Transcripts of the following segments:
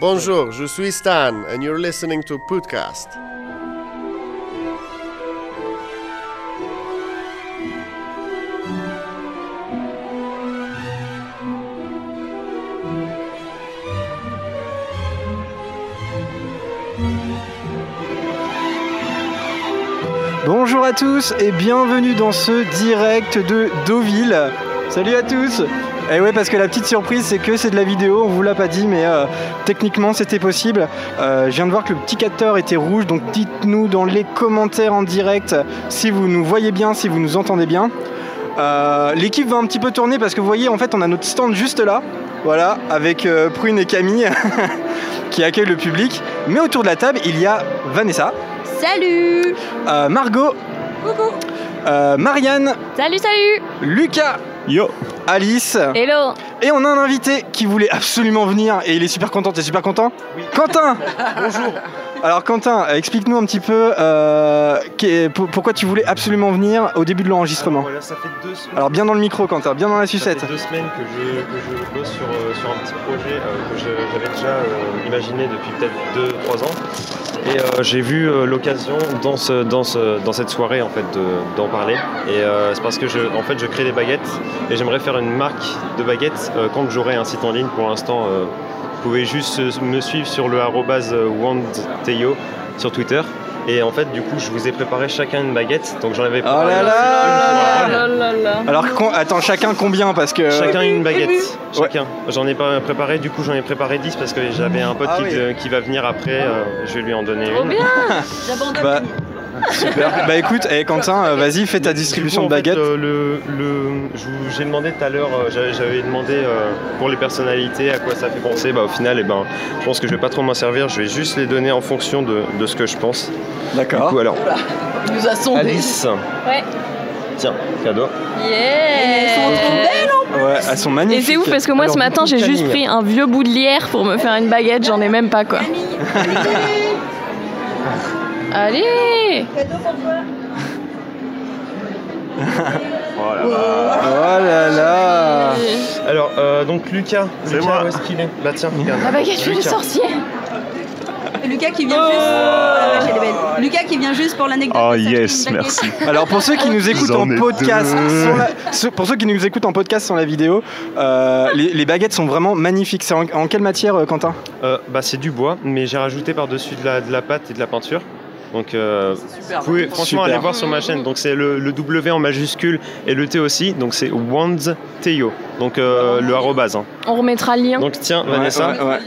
Bonjour, je suis Stan, and you're listening to Podcast. Bonjour à tous et bienvenue dans ce direct de Deauville. Salut à tous Et ouais parce que la petite surprise c'est que c'est de la vidéo, on vous l'a pas dit mais euh, techniquement c'était possible. Euh, je viens de voir que le petit capteur était rouge donc dites-nous dans les commentaires en direct si vous nous voyez bien, si vous nous entendez bien. Euh, L'équipe va un petit peu tourner parce que vous voyez en fait on a notre stand juste là, voilà, avec euh, Prune et Camille qui accueillent le public. Mais autour de la table il y a Vanessa, Salut. Euh, Margot, Coucou. Euh, Marianne, Salut, salut. Lucas, Yo Alice. Hello. Et on a un invité qui voulait absolument venir et il est super content. T'es super content? Quentin. Bonjour Alors Quentin, explique-nous un petit peu euh, pourquoi tu voulais absolument venir au début de l'enregistrement. Voilà, ça fait deux semaines. Alors bien dans le micro Quentin, bien dans la ça sucette. fait deux semaines que je, que je bosse sur, euh, sur un petit projet euh, que j'avais déjà euh, imaginé depuis peut-être 2-3 ans. Et j'ai vu l'occasion dans, ce, dans, ce- dans cette soirée en fait de- d'en parler. Et c'est parce que je, en fait, je crée des baguettes et j'aimerais faire une marque de baguettes quand j'aurai un site en ligne. Pour l'instant, vous pouvez juste euh, me suivre sur le arrobase wandteyo sur Twitter. Et en fait, du coup, je vous ai préparé chacun une baguette. Donc j'en avais Oh préparé là une là Harold. là là Alors con- attends, chacun combien Parce que... Chacun une baguette. Ouais. Chacun. J'en ai pas préparé, du coup j'en ai préparé 10 parce que j'avais un pote Ah qui, oui. de- qui va venir après. euh, je vais lui en donner Trop une. bien J'abandonne Bah, super. bah écoute, eh, Quentin, euh, vas-y, fais ta Du coup, distribution en de fait, baguettes. euh, le, le- j'ai demandé tout à l'heure, euh, j'avais, demandé euh, pour les personnalités à quoi ça fait penser. Bah, au final, eh ben, je pense que je vais pas trop m'en servir. Je vais juste les donner en fonction de, de ce que je pense. Du D'accord. coup, alors, Il nous a sondé Alice. Ouais. Tiens, cadeau. Yeah Elles sont trop belles Ouais, elles sont Et magnifiques. c'est ouf parce que moi Alors, ce du matin j'ai juste pris un vieux bout de lierre pour me faire une baguette, j'en ai même pas quoi. Allez Oh là là Alors, euh, donc Lucas. C'est Lucas, moi. où est-ce qu'il est Bah tiens, regarde. La baguette fait le Lucas. sorcier Lucas qui vient juste. Oh la vache, elle est belle. Lucas qui vient juste pour l'anecdote. Oh yes, merci. Alors pour ceux qui nous écoutent en podcast, la- pour ceux qui nous écoutent en podcast sans la vidéo, euh, les, les baguettes sont vraiment magnifiques. C'est en, en quelle matière, euh, Quentin? Euh, bah, c'est du bois, mais j'ai rajouté par-dessus de la, de la pâte et de la peinture. Donc, euh, vous pouvez franchement Super. aller voir sur ma chaîne. Donc, c'est le, le W en majuscule et le T aussi. Donc, c'est Wandteyo. Donc, euh, le arrobase. hein. On remettra le lien. Donc, tiens, Vanessa. Ouais, ouais.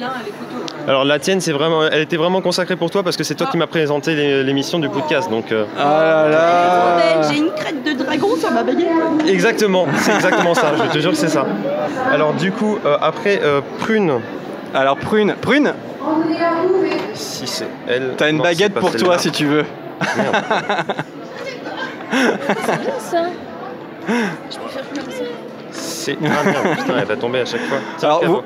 Alors, la tienne, c'est vraiment, elle était vraiment consacrée pour toi parce que c'est toi qui m'as présenté l'é- l'émission du podcast. Donc, euh, Ah là là J'ai une crête de dragon sur ma baguette. exactement, c'est exactement ça. Je te jure que c'est ça. Alors, du coup, euh, après, euh, prune. Alors Prune, Prune, Si c'est elle. t'as une Non, baguette c'est pour toi si tu veux. Merde. ça C'est. Ah merde, putain, elle va tomber à chaque fois. Tiens, Alors, vous-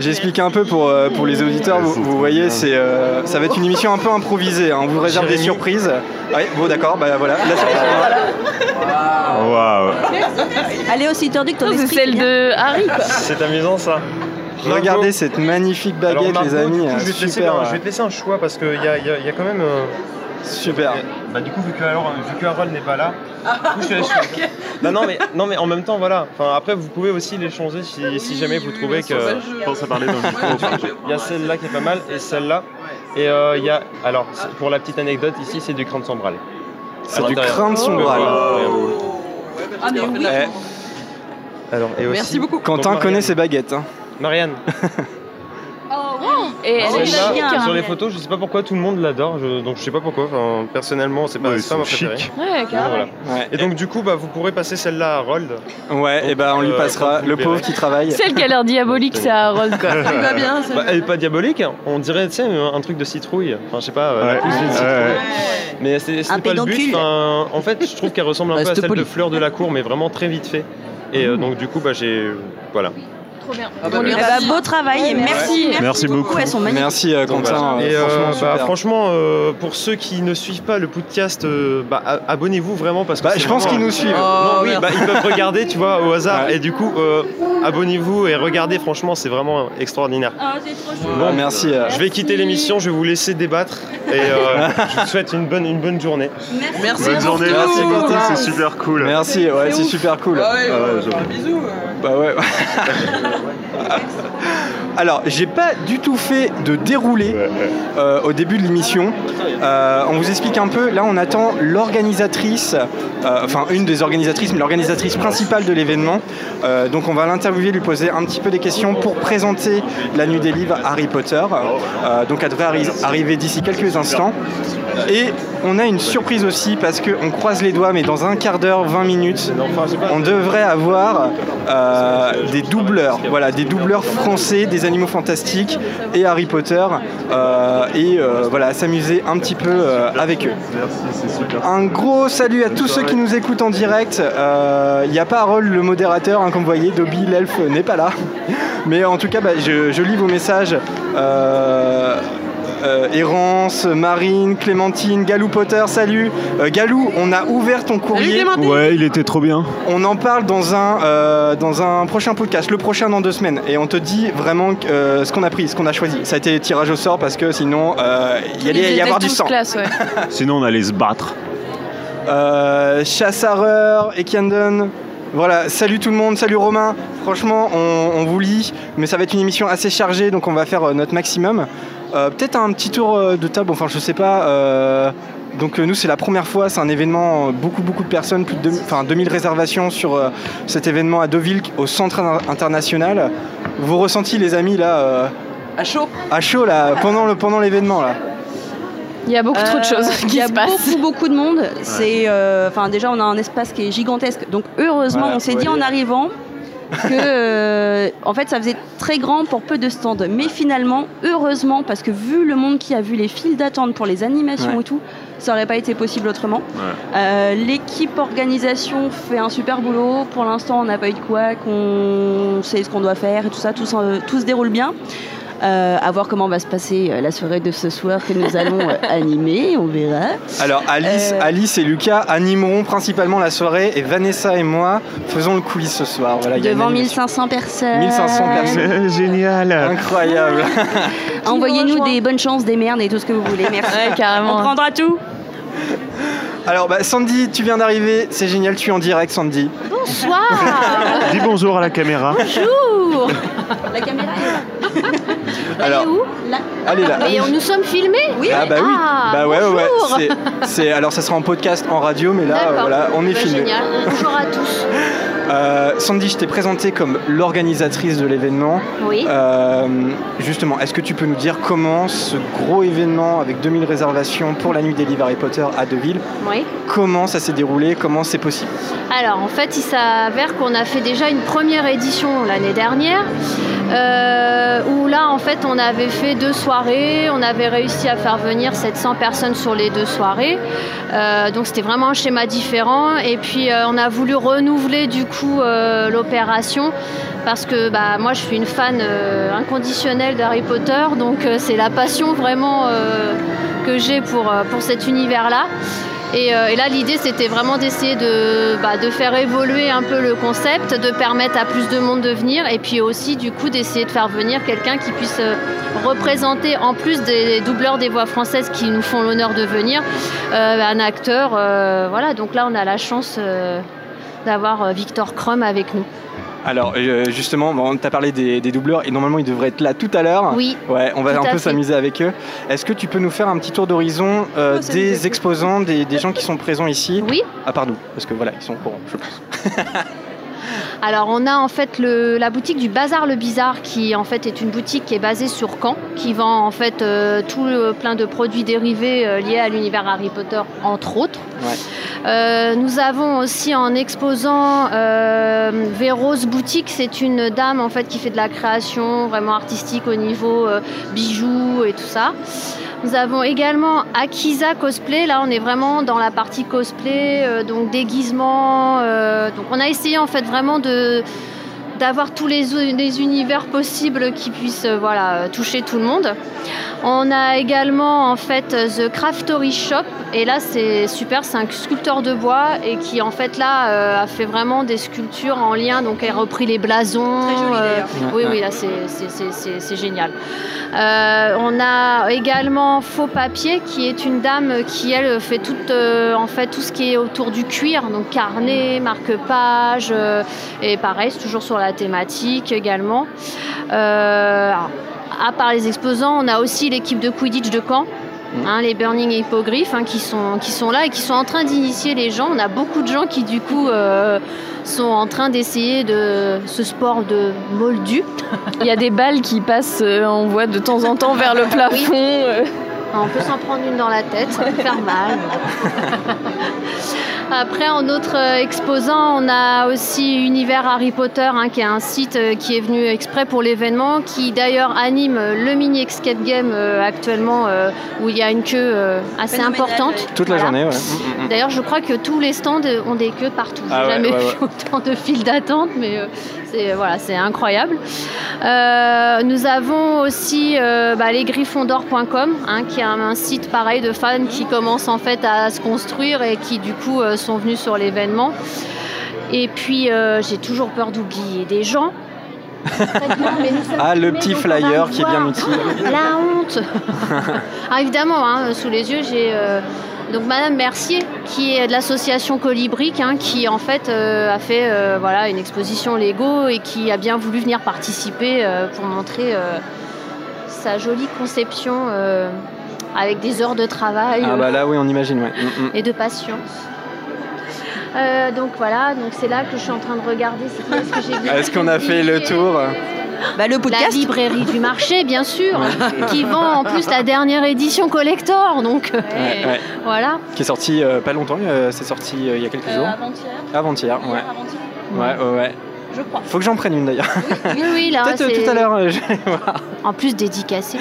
J'explique un peu pour, euh, pour les auditeurs, vous, vous voyez, c'est, euh, ça va être une émission un peu improvisée, hein. on vous réserve des surprises. Ouais, bon d'accord, bah voilà, la surprise. Waouh Allez aussi tordu que ton C'est celle bien. de Harry quoi. C'est amusant ça. Regardez cette magnifique Alors, baguette Margot, les amis, coup, euh, je, vais te laisser, super, un- je vais te laisser un choix parce qu'il y a, y a- y a quand même. euh, super. Bah du coup vu que, alors, vu que Harold n'est pas là, du coup, je te laisse choisir. Bah, non mais non mais en même temps voilà. Enfin après vous pouvez aussi les changer si, si jamais vous trouvez que Je pense à parler dans le micro. il y a celle-là qui est pas mal et celle-là. Et euh, il y a alors pour la petite anecdote ici c'est du crâne sombral. C'est du crâne sombral. Ah, mais oui. Eh, Alors et aussi. Merci beaucoup. Quentin Donc, connaît ses baguettes. hein. Marianne. Et elle est Celle-là, chic, hein. sur les photos, je sais pas pourquoi tout le monde l'adore, je- donc je sais pas pourquoi. Enfin, personnellement, c'est pas, Ouais, c'est pas ma sont préférée. chics. Ouais, Donc, carrément. voilà. Ouais, Et donc du coup, bah, vous pourrez passer celle-là à Harold. ouais et ben on lui euh, passera vous le pauvre verrez. qui travaille. Celle qui a l'air diabolique, c'est Harold quoi. Il va bien. ça. Bah, elle est pas diabolique, hein. on dirait tu sais, un truc de citrouille. Enfin, je sais pas, euh, la Ouais, pousse d'une ouais, citrouille. ouais. Mais c'est Un pas le but. pédoncule. Enfin, en fait, je trouve qu'elle ressemble un peu à celle poli. de Fleur de la Cour, mais vraiment très vite fait. Et euh, donc du coup, bah, j'ai voilà. Trop bien. Ah bah, Eh bah, beau travail et merci. Merci beaucoup. Elles sont magnifiques. Merci euh, Quentin. Et euh, franchement, bah, franchement, euh, pour ceux qui ne suivent pas le podcast, euh, bah, abonnez-vous vraiment parce que Bah, je pense qu'ils nous suivent. non, oui, bah, ils peuvent regarder, tu vois, au hasard. Ouais. Et du coup, euh, abonnez-vous et regardez. Franchement, c'est vraiment extraordinaire. Ah, c'est trop chou. Bon, merci. euh, Je vais quitter l'émission. Je vais vous laisser débattre et euh, je vous souhaite une bonne, une bonne journée. Merci. Bonne journée, Merci, Quentin. c'est super cool. Merci, ouais, c'est super cool. Ah ouais, j'avoue. Bah ouais. Alors, j'ai pas du tout fait de déroulé euh, au début de l'émission. Euh, on vous explique un peu. Là, on attend l'organisatrice, euh, enfin une des organisatrices, mais l'organisatrice principale de l'événement. Donc, on va l'interviewer, lui poser un petit peu des questions pour présenter la nuit des livres Harry Potter. Donc, elle devrait arri- arriver d'ici quelques instants. Et on a une surprise aussi parce qu'on croise les doigts, mais dans un quart d'heure, 20 minutes, on devrait avoir euh, des doubleurs, voilà, des doubleurs français des animaux fantastiques et Harry Potter, euh, et euh, voilà, s'amuser un petit peu avec eux. Un gros salut à tous ceux qui nous écoutent en direct. Il n'y a pas Harold le modérateur, hein, comme vous voyez, Dobby l'elfe n'est pas là. Mais en tout cas, bah, je lis vos messages. Euh, Errance, Marine, Clémentine, Galou Potter, salut. Euh, Galou, on a ouvert ton courrier. Ouais, il était trop bien. On en parle dans un, euh, dans un prochain podcast, le prochain dans deux semaines. Et on te dit vraiment euh, ce qu'on a pris, ce qu'on a choisi. Ça a été tirage au sort parce que sinon, euh, il y allait y avoir du sang. classe, ouais. Sinon, on allait se battre. Euh, Chassareur, Ekandon. Voilà, salut tout le monde, salut Romain. Franchement, on, on vous lit, mais ça va être une émission assez chargée, donc on va faire euh, notre maximum. Euh, Peut-être un petit tour euh, de table, enfin je sais pas. euh, donc euh, nous c'est la première fois, c'est un événement, beaucoup beaucoup de personnes, plus de 2000, enfin, 2000 réservations sur euh, cet événement à Deauville au centre in- international. Vos ressentis les amis là euh, À chaud À chaud là, pendant le pendant l'événement là? Il y a beaucoup trop de choses Euh, Il qui y a se passent. beaucoup beaucoup de monde. C'est, euh, enfin déjà on a un espace qui est gigantesque. Donc heureusement Voilà, on s'est faut dit aller. en arrivant que euh, en fait ça faisait très grand pour peu de stands. Mais finalement heureusement parce que vu le monde qui a vu les files d'attente pour les animations Ouais. et tout, ça aurait pas été possible autrement. Ouais. Euh, L'équipe organisation fait un super boulot. Pour l'instant on n'a pas eu de quoi, qu'on sait ce qu'on doit faire et tout ça, tout, tout se déroule bien. Euh, à voir comment va se passer euh, la soirée de ce soir que nous allons euh, animer, on verra. Alors Alice, Euh. Alice et Lucas animeront principalement la soirée et Vanessa et moi faisons le quiz ce soir. Voilà, Devant animation. 1500 personnes. 1500 personnes. Génial. Incroyable. Envoyez-nous des bonnes chances, des merdes et tout ce que vous voulez. Merci. Ouais, carrément. On prendra tout. Alors bah, Sandy, tu viens d'arriver, c'est génial, tu es en direct Sandy. Bonsoir Dis bonjour à la caméra. Bonjour La caméra est là. Alors, Elle est où Là. allez là. Mais on nous sommes filmés Oui. Ah bah oui, Ah, bah ouais, bonjour. C'est- alors ça sera en podcast, en radio, mais là, voilà, on est Bah, filmé. Génial. Bonjour à tous. Euh, Sandy, je t'ai présenté comme l'organisatrice de l'événement. Oui. Euh, justement, est-ce que tu peux nous dire comment ce gros événement avec 2000 réservations pour la nuit des livres Harry Potter à Deauville, Oui. comment ça s'est déroulé, comment c'est possible? Alors en fait, il s'avère qu'on a fait déjà une première édition l'année dernière, euh, où là en fait on avait fait deux soirées, on avait réussi à faire venir 700 personnes sur les deux soirées, donc c'était vraiment un schéma différent. Et puis on a voulu renouveler du coup euh, l'opération parce que bah, moi je suis une fan euh, inconditionnelle d'Harry Potter, donc euh, c'est la passion vraiment que j'ai pour, pour cet univers-là. Et, et là, l'idée, c'était vraiment d'essayer de, bah, de faire évoluer un peu le concept, de permettre à plus de monde de venir, et puis aussi, du coup, d'essayer de faire venir quelqu'un qui puisse représenter, en plus des doubleurs des voix françaises qui nous font l'honneur de venir, un acteur. voilà, donc là, on a la chance d'avoir euh, Victor Krum avec nous. Alors, euh, justement, bon, tu as parlé des, des doubleurs et normalement ils devraient être là tout à l'heure. Oui. Ouais, on va un peu s'amuser avec eux. Est-ce que tu peux nous faire un petit tour d'horizon euh, Oh, des exposants, des, des gens qui sont présents ici? Oui. À part nous, parce que voilà, ils sont au courant, je pense. Alors on a en fait le- la boutique du Bazar le Bizarre qui en fait est une boutique qui est basée sur Caen, qui vend en fait euh, tout le- plein de produits dérivés euh, liés à l'univers Harry Potter entre autres. Ouais. Euh, nous avons aussi en exposant Véros Boutique, c'est une dame en fait qui fait de la création vraiment artistique au niveau bijoux et tout ça. Nous avons également Akiza Cosplay. Là, on est vraiment dans la partie cosplay, euh, donc déguisement. euh, donc, on a essayé en fait vraiment de d'avoir tous les, les univers possibles qui puissent euh, voilà, toucher tout le monde. On a également en fait The Craftory Shop et là c'est super, c'est un sculpteur de bois et qui en fait là euh, a fait vraiment des sculptures en lien, donc elle a repris les blasons. Très joli, euh, oui oui là c'est- c'est- c'est c'est- c'est génial. Euh, on a également Faux Papier qui est une dame qui elle fait tout, euh, en fait, tout ce qui est autour du cuir, donc carnet, marque-page euh, et pareil c'est toujours sur la thématique également. Euh, à part les exposants, on a aussi l'équipe de Quidditch de Caen. hein, les Burning Hippogriffes hein, qui, sont, qui sont là et qui sont en train d'initier les gens. On a beaucoup de gens qui du coup euh, sont en train d'essayer de ce sport de moldu. Il y a des balles qui passent, euh, on voit de temps en temps vers le plafond. euh. On peut s'en prendre une dans la tête, ça peut faire mal. Après, en autre euh, exposant, on a aussi Univers Harry Potter, hein, qui est un site euh, qui est venu exprès pour l'événement, qui d'ailleurs anime euh, le mini escape game euh, actuellement, euh, où il y a une queue euh, assez importante. Toute la Voilà. journée, ouais. Mm, mm, mm. D'ailleurs, je crois que tous les stands ont des queues partout. J'ai Ah ouais, jamais ouais, vu ouais. autant de files d'attente, mais euh, c'est incroyable. Euh, nous avons aussi euh, bah, hein, qui est un, site pareil de fans qui commence en fait à se construire et qui du coup euh, sont venus sur l'événement. Et puis, euh, j'ai toujours peur d'oublier des gens. Mais nous sommes Ah, le petit flyer qui est bien utile. La honte Ah, Évidemment, hein, sous les yeux, j'ai euh, donc Madame Mercier, qui est de l'association Colibric, hein, qui en fait euh, a fait euh, voilà, une exposition Lego et qui a bien voulu venir participer pour montrer sa jolie conception avec des heures de travail Ah bah là, oui, on imagine, ouais. Mm, mm. et de patience. Euh, donc voilà, donc c'est là que je suis en train de regarder ce que j'ai vu. Est-ce qu'on a fait le tour? Bah, le La podcast. librairie du marché, bien sûr, qui vend en plus la dernière édition collector. Donc euh, Ouais, ouais. voilà. Qui est sorti euh, pas longtemps, euh, c'est sorti euh, il y a quelques jours. avant-hier. Avant-hier, ouais. avant-hier, Ouais, ouais, ouais. Je crois. Faut que j'en prenne une d'ailleurs. Oui, oui, là, Peut-être tout à l'heure, euh, je vais voir. en plus dédicacé.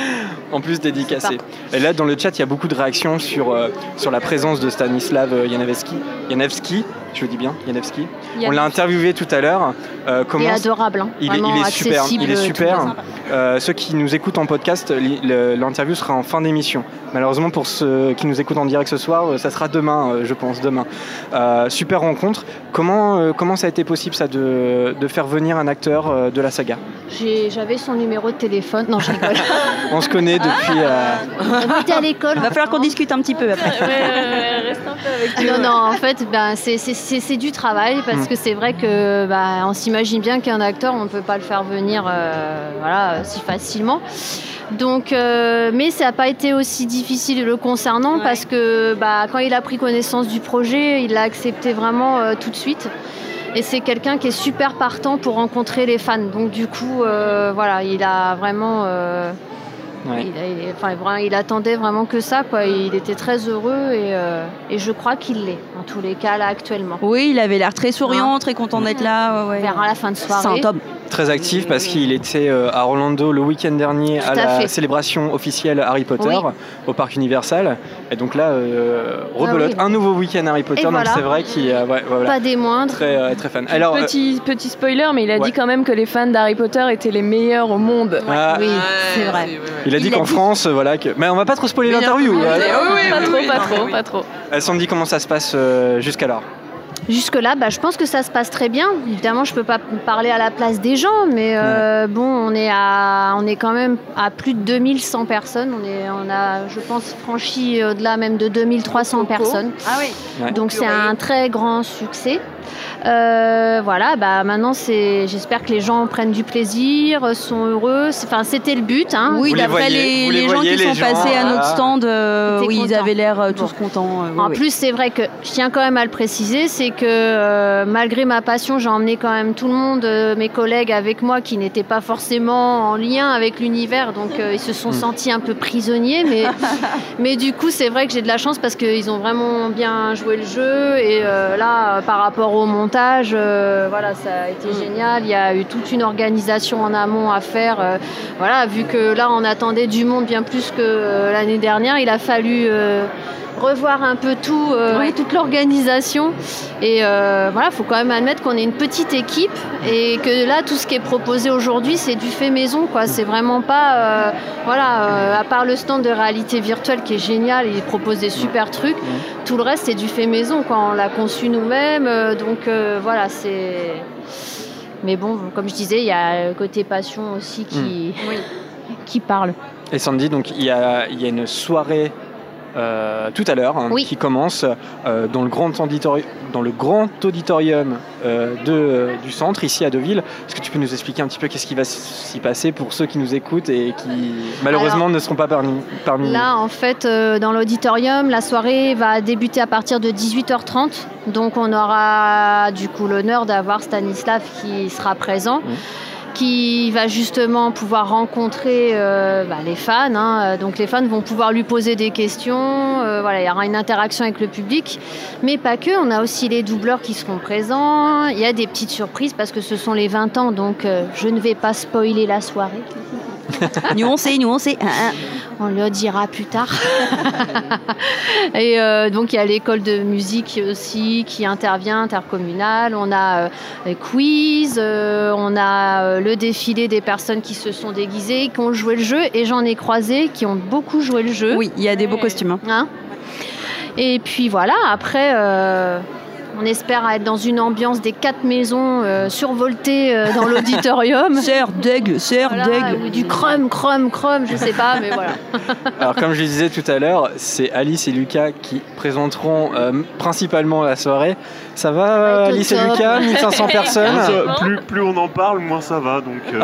En plus dédicacé. Et là, dans le chat, il y a beaucoup de réactions sur, euh, sur la présence de Stanislav euh, Janevski. Janevski, je le dis bien, Janevski. On l'a interviewé tout à l'heure. Euh, Il est comment adorable. hein. il est, Vraiment il est super, il est super. Euh, ceux qui nous écoutent en podcast, l'interview sera en fin d'émission. Malheureusement pour ceux qui nous écoutent en direct ce soir, ça sera demain, je pense, demain. Super rencontre. Comment, comment ça a été possible ça de, de faire venir un acteur euh, de la saga J'avais son numéro de téléphone. Non, je rigole. On se connaît depuis. euh, On était à l'école. Il va falloir qu'on discute un petit peu après. Ouais, ouais, ouais, reste un peu avec. Non, non, en fait, ben, c'est- du travail parce Mm. que c'est vrai que ben, on s'imagine bien qu'un acteur, on ne peut pas le faire venir euh, voilà, si facilement. Donc, euh, mais ça n'a pas été aussi difficile le concernant Ouais. parce que bah, quand il a pris connaissance du projet, il l'a accepté vraiment euh, tout de suite. Et c'est quelqu'un qui est super partant pour rencontrer les fans. Donc du coup, euh, voilà, il a vraiment, euh, ouais. il, a- il- enfin, vraiment, il attendait vraiment que ça. Quoi. Il était très heureux et, euh, et je crois qu'il l'est, en tous les cas, là, actuellement. Oui, il avait l'air très souriant, très content d'être là. Ouais, à la fin de C'est soirée. un top. Très actif parce qu'il était euh, à Orlando le week-end dernier Tout à à la fait. célébration officielle Harry Potter Oui. au parc Universal. Et donc là, euh, rebelote, Ah oui. un nouveau week-end Harry Potter. Et donc voilà. c'est vrai qu'il euh, ouais, voilà, Pas des moindres. très, euh, très fan. Alors, euh, petit, petit spoiler, mais il a ouais. dit quand même que les fans d'Harry Potter étaient les meilleurs au monde. ah, Oui, c'est vrai. il a dit qu'en dit. France, voilà, que... mais on va pas trop spoiler l'interview. pas trop, pas trop, pas trop. Sandy, comment ça se passe euh, jusqu'alors? Jusque-là, bah, je pense que ça se passe très bien. Évidemment, je peux pas parler à la place des gens, mais euh, bon, on est, à, on est quand même à plus de 2100 personnes. On, est, on a, je pense, franchi au-delà même de 2300 personnes. Ah oui. Ouais. Donc c'est un très grand succès. Euh, voilà, bah maintenant c'est, j'espère que les gens prennent du plaisir, sont heureux. Enfin, c'était le but. Hein. Oui, d'après les, vous les les gens qui les sont gens, passés à voilà. notre stand, euh, oui, ils avaient l'air euh, tous Bon. contents. euh, oui, En oui. plus, c'est vrai que je tiens quand même à le préciser, c'est que euh, malgré ma passion, j'ai emmené quand même tout le monde, euh, mes collègues avec moi, qui n'étaient pas forcément en lien avec l'univers, donc euh, ils se sont sentis un peu prisonniers. Mais, mais du coup, c'est vrai que j'ai de la chance parce qu'ils ont vraiment bien joué le jeu. Et euh, là, euh, par rapport au montage, euh, voilà, ça a été génial. Il y a eu toute une organisation en amont à faire. euh, voilà, vu que là, on attendait du monde bien plus que euh, l'année dernière, il a fallu. Revoir un peu tout, euh, Ouais. toute l'organisation. Et euh, voilà, il faut quand même admettre qu'on est une petite équipe et que là, tout ce qui est proposé aujourd'hui, c'est du fait maison. quoi. C'est vraiment pas. euh, voilà, euh, à part le stand de réalité virtuelle qui est génial, il propose des super trucs. Tout le reste, c'est du fait maison. Quoi. On l'a conçu nous-mêmes. donc euh, voilà, c'est. Mais bon, comme je disais, il y a le côté passion aussi qui, qui parle. Et Sandy, donc il y a, il y a une soirée euh, tout à l'heure hein, Oui. qui commence euh, dans, le grand dans le grand auditorium euh, de, du centre, ici à Deauville. Est-ce que tu peux nous expliquer un petit peu qu'est-ce qui va s'y passer pour ceux qui nous écoutent et qui malheureusement ne seront pas parmi, parmi Là, en fait, dans l'auditorium, la soirée va débuter à partir de 18h30. Donc, on aura du coup l'honneur d'avoir Stanislav qui sera présent. Qui va justement pouvoir rencontrer euh, bah, les fans. hein. Donc les fans vont pouvoir lui poser des questions. Euh, voilà, il y aura une interaction avec le public, mais pas que. On a aussi les doubleurs qui seront présents. Il y a des petites surprises parce que ce sont les 20 ans, donc euh, je ne vais pas spoiler la soirée. nuancé, nuancé. Ah, ah. On le dira plus tard. Et euh, donc il y a l'école de musique aussi qui intervient, intercommunale. On a euh, les quiz, euh, on a euh, le défilé des personnes qui se sont déguisées, qui ont joué le jeu. Et j'en ai croisé qui ont beaucoup joué le jeu. Oui, il y a des beaux costumes. hein. Hein? Et puis voilà, après, euh, on espère être dans une ambiance des quatre maisons euh, survoltées euh, dans l'auditorium. Sœur d'aigle, sœur Voilà, d'aigle. ou du crum, crum, crum, je sais pas, mais voilà. Alors comme je le disais tout à l'heure, c'est Alice et Lucas qui présenteront euh, principalement la soirée. Ça va Ouais, Alice et. Lucas 1500 personnes Ça, plus, plus on en parle, moins ça va. Donc, euh,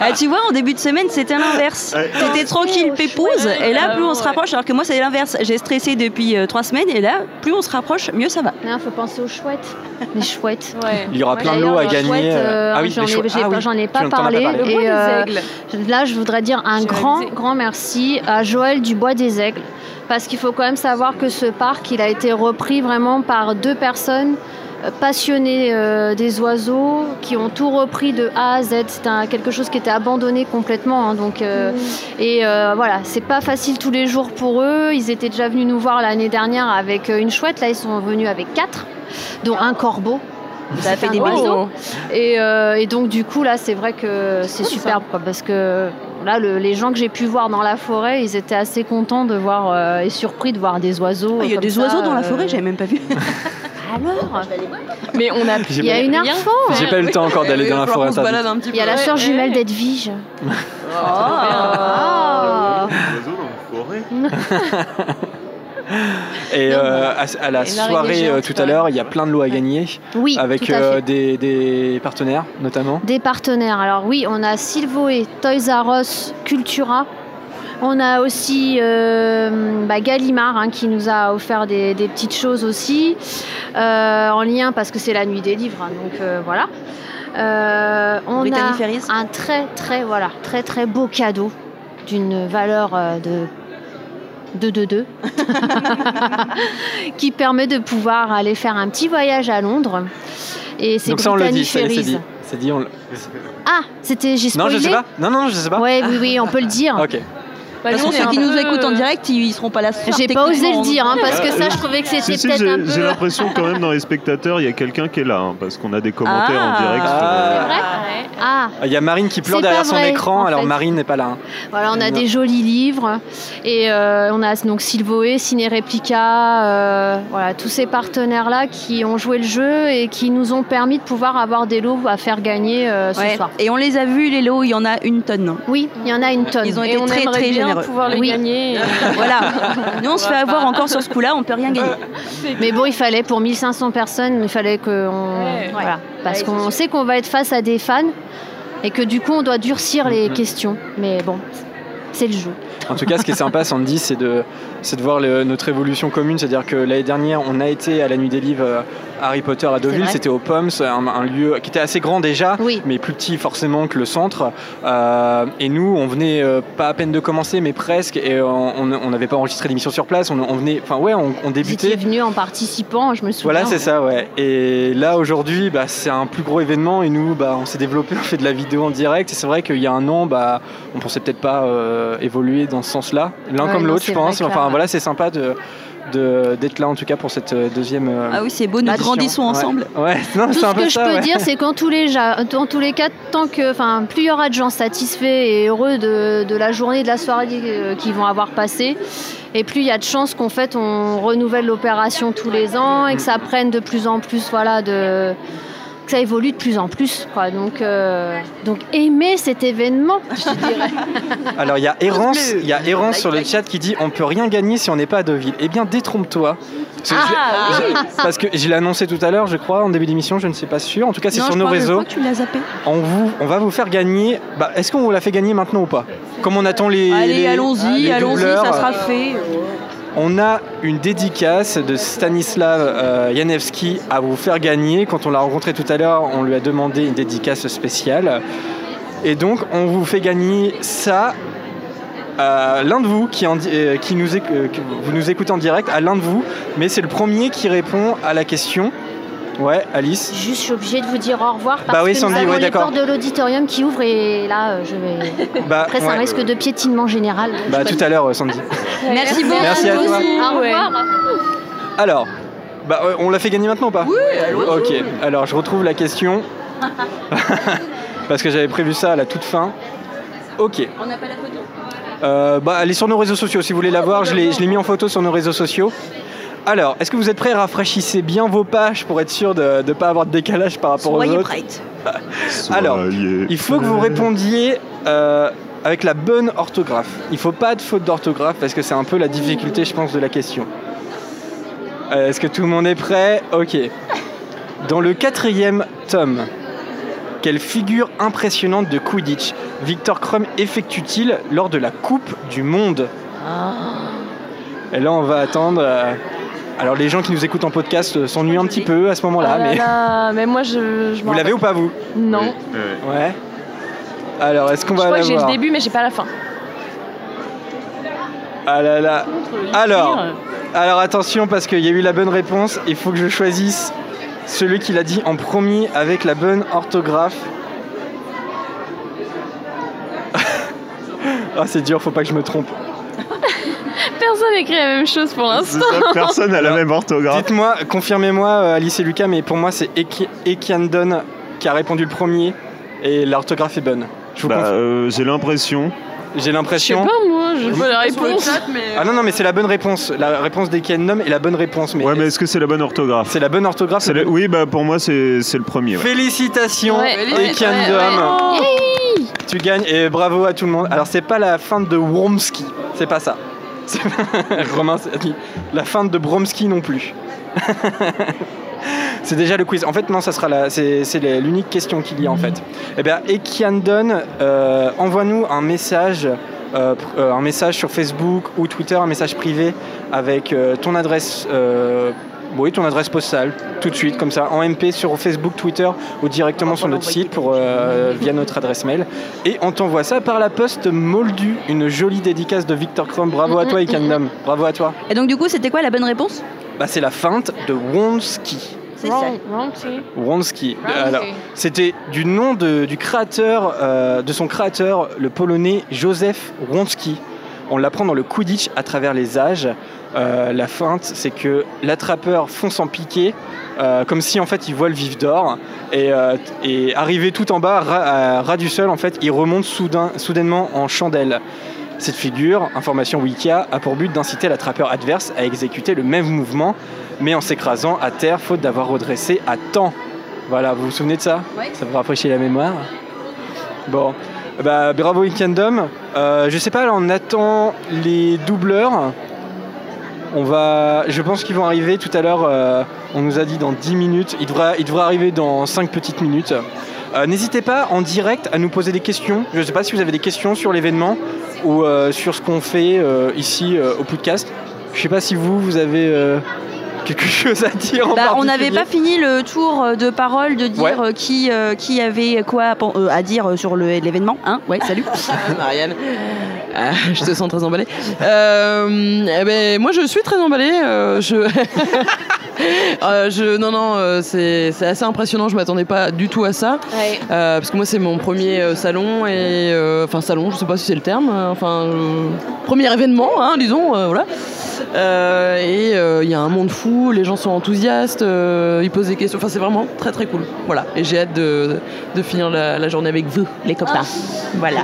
Ah, tu vois, en début de semaine, c'était l'inverse. Ouais. T'étais tranquille, pépouze, et là, plus on se rapproche, alors que moi, c'est l'inverse. J'ai stressé depuis euh, trois semaines, et là, plus on se rapproche, mieux ça va. Il faut penser Les chouettes. Ouais. Il y aura Ouais, plein de lots à gagner. chouettes, euh, ah oui, j'en ai, Ah pas- oui, j'en ai pas parlé. parlé. Le bois Et, des euh. Là, je voudrais dire un grand, réalisé. grand merci à Joël du Bois des Aigles. Parce qu'il faut quand même savoir que ce parc, il a été repris vraiment par deux personnes passionnées euh, des oiseaux, qui ont tout repris de A à Z. Un- quelque chose qui était abandonné complètement. hein, donc, euh, Et euh, voilà, c'est pas facile tous les jours pour eux. Ils étaient déjà venus nous voir l'année dernière avec une chouette. Là, ils sont venus avec quatre, dont un corbeau. Ça a fait des un bisous. oiseau. Et, et donc du coup là c'est vrai que c'est superbe quoi, parce que là le- les gens que j'ai pu voir dans la forêt ils étaient assez contents de voir euh, et surpris de voir des oiseaux. Ah, Il y a des ça, oiseaux dans la forêt, j'avais même pas vu. Alors Mais on a Il y a une info. J'ai pas eu le temps encore d'aller dans la forêt. Il y a la sœur jumelle d'Edwige. La forêt. Et euh, à, à la Et soirée euh, tout à l'heure, il y a plein de lots à gagner Oui, avec tout à euh, des, des partenaires notamment. Des partenaires. Alors oui, on a Silvoé, Toys R Us, Cultura. On a aussi euh, bah, Gallimard hein, qui nous a offert des, des petites choses aussi euh, en lien parce que c'est la nuit des livres. hein, donc euh, voilà. Euh, on Brittany a Ferries. un très très voilà très très beau cadeau d'une valeur euh, de 222 qui permet de pouvoir aller faire un petit voyage à Londres. Et c'est Donc ça on le Brittany c'est Ferries. dit. C'est dit. on le- Ah, c'était j'ai Non, spoilé. je sais pas. Non, non, je sais pas. Ouais, oui, oui, on peut le dire. Ok. Bah, De toute façon, ceux qui nous écoutent en euh, direct, ils seront pas là ce soir. J'ai pas osé le dire, hein, parce que ça, je trouvais que c'était Si, si, peut-être j'ai un peu. j'ai l'impression quand même dans les spectateurs, il y a quelqu'un qui est là, hein, parce qu'on a des commentaires Ah. en direct. Ah. euh, C'est vrai Ouais. Ah, Il y a Marine qui pleure derrière son vrai, écran, en alors fait. Marine n'est pas là. hein. voilà, on a Non. des jolis livres et euh, on a donc Silvoé, Ciné Replica, euh, voilà, tous ces partenaires-là qui ont joué le jeu et qui nous ont permis de pouvoir avoir des lots à faire gagner euh, ce Ouais. soir. Et on les a vus, les lots, il y en a une tonne. Oui, il y en a une tonne. Ils ont Et été on très très bien généreux. pouvoir les Oui. gagner. Voilà. Nous, on se fait avoir encore sur ce coup-là, on peut rien gagner. Mais bon, il fallait pour 1500 personnes, il fallait qu'on. Ouais. Voilà. Parce Ouais, qu'on sait qu'on va être face à des fans et que du coup, on doit durcir les questions. Mais bon, c'est le jeu. En tout cas, ce qui est sympa, Sandy, c'est de, c'est de voir le- notre évolution commune. C'est-à-dire que l'année dernière, on a été à la Nuit des Livres euh, Harry Potter à Deauville. C'était au POMS, un, un lieu qui était assez grand déjà, Oui. mais plus petit forcément que le centre. Euh, et nous, on venait euh, pas à peine de commencer, mais presque. Et on n'avait pas enregistré d'émission sur place. On, on venait, enfin ouais, on, on Vous débutait. venu en participant, je me souviens. Voilà, c'est ça, ouais. Et là, aujourd'hui, bah, c'est un plus gros événement et nous, bah, on s'est développé, on fait de la vidéo en direct. Et c'est vrai qu'il y a un an, bah, on pensait peut-être pas euh, évoluer dans ce sens-là, l'un Ouais, comme l'autre, je pense. Enfin, là- voilà, c'est sympa de, d'être là en tout cas pour cette euh, deuxième. euh, Ah oui, c'est beau, nous édition. grandissons ensemble. Ouais, non, Tout ce un peu que je peux ouais. dire, c'est qu'en tous les, dans tous les cas, tant que, enfin, plus il y aura de gens satisfaits et heureux de, de la journée, de la soirée euh, qu'ils vont avoir passé, et plus il y a de chances qu'en fait on renouvelle l'opération tous les ans et que ça prenne de plus en plus, voilà, de que ça évolue de plus en plus, quoi. Donc, euh, donc aimer cet événement, je dirais. Alors il y a Errance, il y a Errance sur le chat qui dit on peut rien gagner si on n'est pas à Deauville. Eh bien détrompe-toi. Parce que Ah, je- je- Parce que je l'ai annoncé tout à l'heure, je crois, en début d'émission, je ne sais pas sûr. En tout cas, c'est sur nos réseaux. que tu l'as zappé. On, vous, on va vous faire gagner. Bah, Est-ce qu'on vous la fait gagner maintenant ou pas? Comme on attend les. Allez, allons-y, allons-y, ça sera fait. On a une dédicace de Stanislav euh, Janevski à vous faire gagner. Quand on l'a rencontré tout à l'heure, on lui a demandé une dédicace spéciale. Et donc, on vous fait gagner ça. à l'un de vous qui, euh, nous, euh, en direct, à l'un de vous, mais c'est le premier qui répond à la question. Ouais, Alice. Juste, je suis obligée de vous dire au revoir parce Bah oui, que Sandy, nous avons ouais, les portes de l'auditorium qui ouvrent et là, euh, je vais. Bah, Après, c'est ouais. un risque de piétinement général. Bah, tout à l'heure, euh, Sandy. Merci beaucoup. Merci à toi. Au revoir. Alors, bah, euh, on l'a fait gagner maintenant ou pas Oui, Ok, alors je retrouve la question. Parce que j'avais prévu ça à la toute fin. Ok. On n'a pas la photo Euh, bah, elle est sur nos réseaux sociaux. Si vous voulez la voir, je l'ai je l'ai mis en photo sur nos réseaux sociaux. Alors, est-ce que vous êtes prêts? Rafraîchissez bien vos pages pour être sûr de ne pas avoir de décalage par rapport Soyez aux autres. prête. Alors, Soyez Il faut que vous répondiez euh, avec la bonne orthographe. Il faut pas de faute d'orthographe parce que c'est un peu la difficulté, je pense, de la question. Euh, Est-ce que tout le monde est prêt? Ok. Dans le quatrième tome, quelle figure impressionnante de Quidditch Victor Crumb effectue-t-il lors de la Coupe du Monde? Et là, on va attendre. euh, Alors, les gens qui nous écoutent en podcast euh, s'ennuient un petit peu à ce moment-là, Ah mais là, mais moi je. je vous l'avez ou pas vous Non. Ouais. Ouais. Alors, est-ce qu'on Je va crois que j'ai le début, mais j'ai pas la fin. Ah là là. Alors, alors attention parce qu'il y a eu la bonne réponse. Il faut que je choisisse celui qui l'a dit en premier avec la bonne orthographe. Ah c'est dur, faut pas que je me trompe. Personne écrit la même chose pour l'instant. Personne n'a la même orthographe. Dites-moi, confirmez-moi euh, Alice et Lucas, mais pour moi c'est Eki- Ekiandon qui a répondu le premier et l'orthographe est bonne. Je vous Bah, euh, j'ai l'impression. J'ai Je sais l'impression. pas moi, j'ai pas la réponse. Ah non non mais c'est la bonne réponse. La réponse d'Ekiandon est la bonne réponse. Mais Ouais, mais est-ce que c'est la bonne orthographe c'est la bonne orthographe. C'est le- Oui, bah pour moi c'est c'est le premier. ouais. Félicitations, Ouais, ouais, Ekiandon. ouais, ouais. Tu gagnes et bravo à tout le monde. Alors c'est pas la fin de Wormski, c'est pas ça. Romain la fin de Bromski non plus. c'est déjà le quiz. En fait non, ça sera la, c'est, l'unique question qu'il y a en fait. Eh bien, Ekiandon, euh, envoie-nous un message. euh, euh, un message sur Facebook ou Twitter, un message privé avec euh, ton adresse, oui, ton adresse postale, tout de suite, comme ça, en MP sur Facebook, Twitter ou directement sur notre site pour, euh, via notre adresse mail. Et on t'envoie ça par la poste Moldu, une jolie dédicace de Victor Chrome. Bravo à toi, Ikandom. Bravo à toi. Et donc, du coup, c'était quoi la bonne réponse? Bah, c'est la feinte de Wonski. Wronski. Alors, ok. c'était du nom de, du créateur, euh, de son créateur, le polonais Joseph Wronski. On l'apprend dans le Quidditch à travers les âges. Euh, la feinte, c'est que l'attrapeur fonce en piqué, euh, comme si en fait il voit le vif d'or, et, euh, et arrivé tout en bas, ras, à ras du sol, en fait, il remonte soudain, soudainement en chandelle. Cette figure, information Wikia, a pour but d'inciter l'attrapeur adverse à exécuter le même mouvement, mais en s'écrasant à terre faute d'avoir redressé à temps. Voilà, vous vous souvenez de ça? Ouais. Ça vous rafraîchit la mémoire? Bon, bah, bravo Weekendom. Euh, je sais pas, on attend les doubleurs. On va, je pense qu'ils vont arriver tout à l'heure. euh, on nous a dit dans 10 minutes. Ils devraient, arriver dans 5 petites minutes. Euh, N'hésitez pas en direct à nous poser des questions. Je ne sais pas si vous avez des questions sur l'événement ou euh, sur ce qu'on fait ici au podcast. Je sais pas si vous, vous avez quelque chose à dire en Bah, on n'avait pas fini le tour de parole de dire Ouais. euh, qui, euh, qui avait quoi à, euh, dire sur l'événement. Hein ouais, salut. Marianne. Ah, je te sens très emballée. Euh, eh ben, moi, je suis très emballée. euh, je... Euh, je, non, non, euh, c'est assez impressionnant. Je m'attendais pas du tout à ça. Ouais. Euh, parce que moi, c'est mon premier euh, salon. et euh, Enfin, salon, je sais pas si c'est le terme. euh, Enfin, euh, premier événement, hein, disons. euh, voilà. Euh, et euh, il y a un monde fou. Les gens sont enthousiastes. euh, ils posent des questions. Enfin, c'est vraiment très, très cool. Voilà. Et j'ai hâte de, de finir la, la journée avec vous, les copains. Voilà.